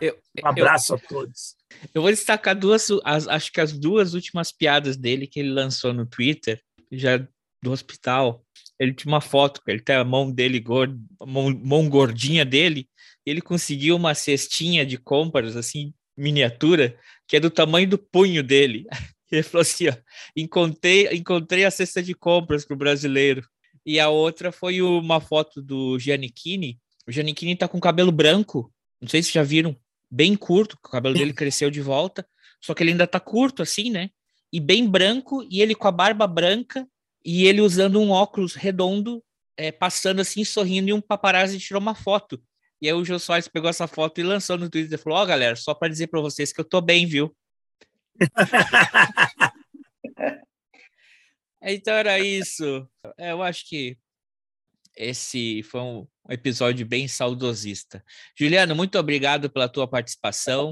Eu, um abraço eu, a todos. Eu vou destacar duas, as, acho que as duas últimas piadas dele que ele lançou no Twitter, já do hospital. Ele tinha uma foto, ele tem a mão dele, gordo, mão, mão gordinha dele, e ele conseguiu uma cestinha de compras, assim, miniatura, que é do tamanho do punho dele. *laughs* Ele falou assim: ó, encontrei, encontrei a cesta de compras para o brasileiro. E a outra foi uma foto do Giannichini. O Giannichini tá com cabelo branco, não sei se já viram, bem curto, o cabelo dele cresceu de volta, só que ele ainda tá curto assim, né? E bem branco, e ele com a barba branca, e ele usando um óculos redondo, é, passando assim, sorrindo, e um paparazzi tirou uma foto. E aí o Jô Soares pegou essa foto e lançou no Twitter e falou: Ó, oh, galera, só para dizer para vocês que eu tô bem, viu? *laughs* então era isso. É, eu acho que esse foi um episódio bem saudosista. Juliano, muito obrigado pela tua participação.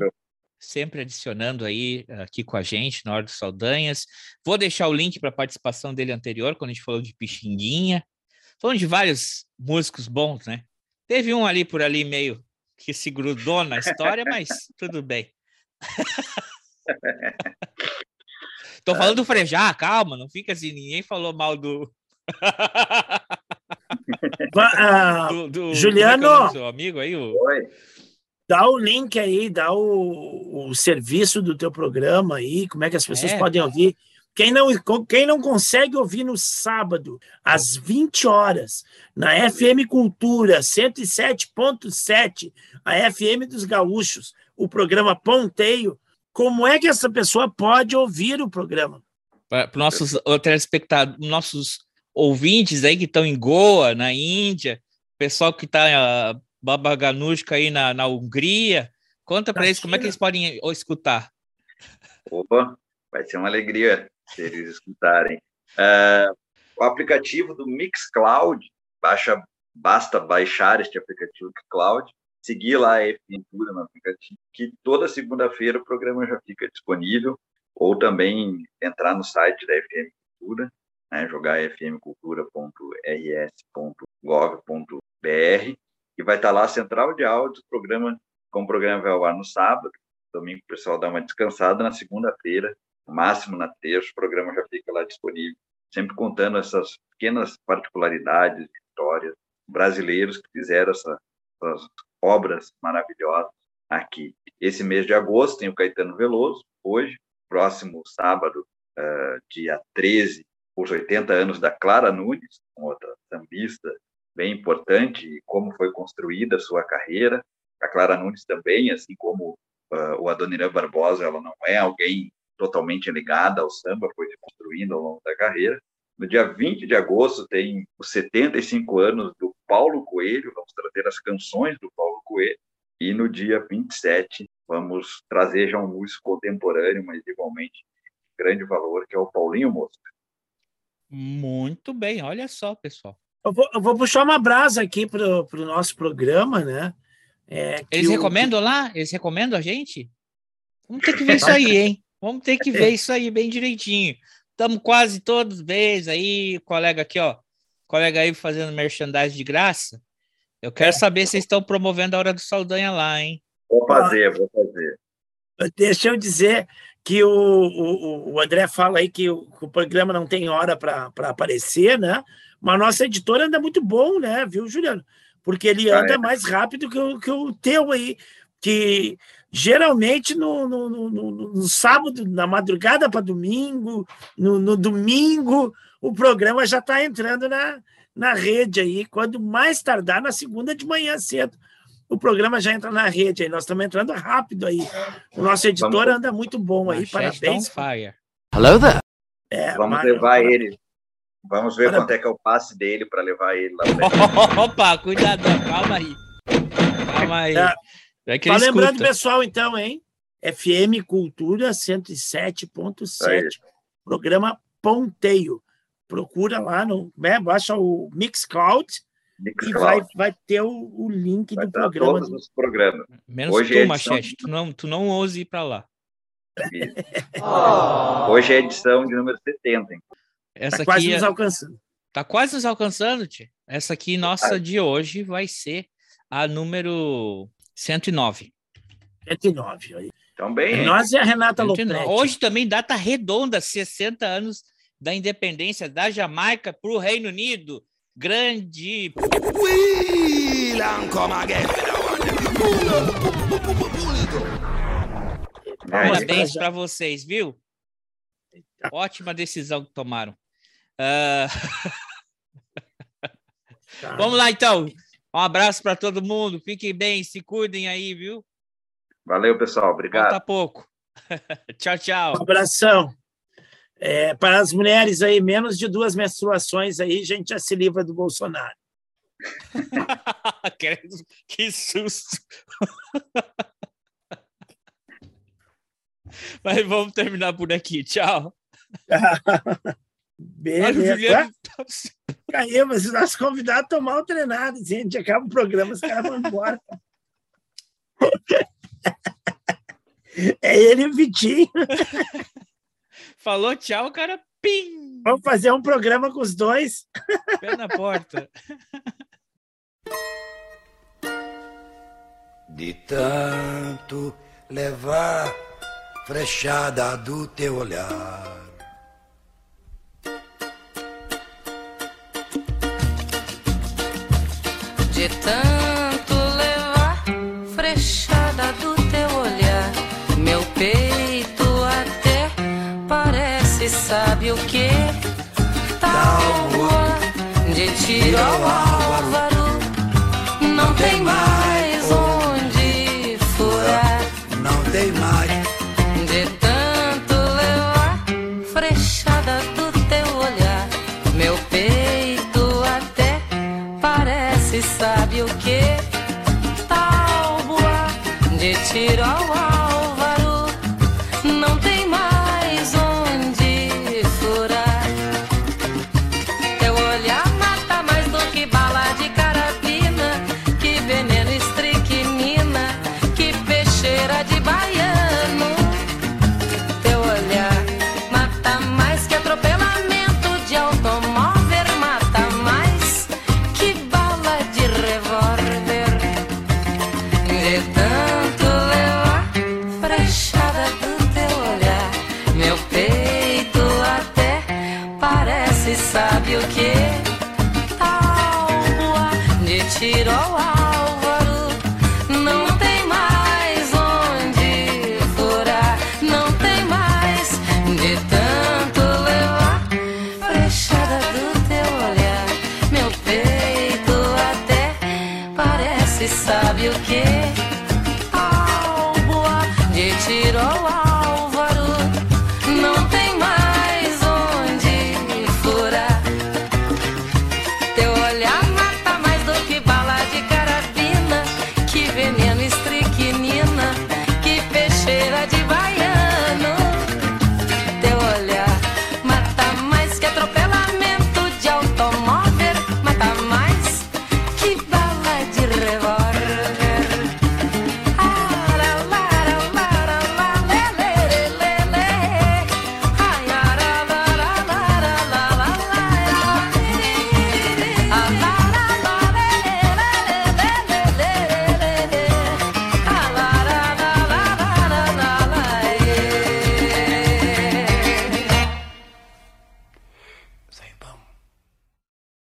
Sempre adicionando aí aqui com a gente na hora dos Saldanhas. Vou deixar o link para a participação dele anterior, quando a gente falou de Pixinguinha. Falando de vários músicos bons, né? Teve um ali por ali meio que se grudou na história, mas tudo bem. *laughs* Tô falando do Frejá, calma, não fica assim, ninguém falou mal do. *laughs* uh, do, do, Juliano, é seu amigo aí, o... dá o link aí, dá o, o serviço do teu programa aí, como é que as pessoas é. podem ouvir. Quem não, quem não consegue ouvir no sábado, às 20 horas, na FM Cultura 107.7, a FM dos Gaúchos, o programa Ponteio, como é que essa pessoa pode ouvir o programa? Para nossos telespectadores, nossos ouvintes aí que estão em Goa, na Índia, pessoal que está uh, ah, aí na, na Hungria. Conta para eles como é que eles podem escutar. Opa, vai ser uma alegria se eles escutarem. Uh, o aplicativo do Mixcloud, baixa, basta baixar este aplicativo Cloud, seguir lá a Cultura no aplicativo, que toda segunda-feira o programa já fica disponível, ou também entrar no site da FM Cultura né, jogar fmcultura.rs.gov.br e vai estar lá a central de áudio, programa, com o programa vai ao ar no sábado, domingo o pessoal dá uma descansada, na segunda-feira, máximo na terça, o programa já fica lá disponível, sempre contando essas pequenas particularidades, histórias, brasileiros que fizeram essa, essas obras maravilhosas aqui. Esse mês de agosto tem o Caetano Veloso, hoje, próximo sábado, uh, dia 13, os 80 anos da Clara Nunes, outra sambista bem importante, e como foi construída a sua carreira. A Clara Nunes também, assim como uh, o Adoniran Barbosa, ela não é alguém totalmente ligada ao samba, foi construindo ao longo da carreira. No dia 20 de agosto tem os 75 anos do Paulo Coelho, vamos trazer as canções do Paulo Coelho. E no dia 27 vamos trazer já um músico contemporâneo, mas igualmente grande valor, que é o Paulinho Mosca. Muito bem, olha só, pessoal. Eu vou, eu vou puxar uma brasa aqui para o nosso programa, né? É, Eles o... recomendam lá? Eles recomendam a gente? Vamos ter que ver isso aí, *laughs* hein? Vamos ter que ver isso aí bem direitinho. Estamos quase todos bem aí, colega aqui, ó. Colega aí fazendo merchandising de graça. Eu quero saber se vocês estão promovendo a Hora do Saldanha lá, hein? Vou fazer, vou fazer. Deixa eu dizer que o, o, o André fala aí que o, que o programa não tem hora para aparecer, né? Mas a nossa editora anda muito bom, né? Viu, Juliano? Porque ele anda ah, é. mais rápido que o, que o teu aí, que geralmente no, no, no, no, no sábado, na madrugada para domingo, no, no domingo, o programa já está entrando na, na rede aí. Quando mais tardar, na segunda de manhã cedo, o programa já entra na rede aí. Nós estamos entrando rápido aí. O nosso editor Vamos- anda muito bom aí. Parabéns. Fire. Hello there. É, Vamos Mário, levar ele. Vamos ver Parabéns. quanto é que é o passe dele para levar ele lá. pra *laughs* Opa, cuidado, calma aí. Calma aí. É. É que Só ele lembrando, escuta. pessoal, então, hein? FM Cultura 107.7. Programa Ponteio. Procura lá no. Né, baixa o Mixcloud e Mixcloud. vai, vai ter o, o link do Tá programa. todos os programas. Menos Hoje tu, é edição- Machete. Tu não, tu não ouse ir pra lá. Hoje é a edição de número 70. hein? Essa Tá quase aqui nos é- alcançando. Tá quase nos alcançando, Tia. Essa aqui, nossa, Ah. de hoje, vai ser a número 109. 109. aí. Então, bem. É nós e a Renata 109. Lopretti. Hoje também data redonda, 60 anos da independência da Jamaica para o Reino Unido. Grande. Parabéns para vocês, viu? Ótima decisão que tomaram. Ah, Vamos lá, então. Um abraço para todo mundo. Fiquem bem, se cuidem aí, viu? Valeu, pessoal. Obrigado. Falta pouco. *laughs* tchau, tchau. Um abração. É, para as mulheres aí, menos de duas menstruações aí, a gente já se livra do Bolsonaro. *laughs* que, susto. *laughs* Mas vamos terminar por aqui. Tchau. *laughs* Beleza. Olha o Juliano. Aí, mas os nossos convidados estão mal treinados. A gente acaba o programa, os caras vão embora. É ele e o Vitinho. Falou tchau, o cara pim! Vamos fazer um programa com os dois. Pé na porta. De tanto levar frechada do teu olhar. De tanto o que? Tábua de tiro ao álvaro, não tem mais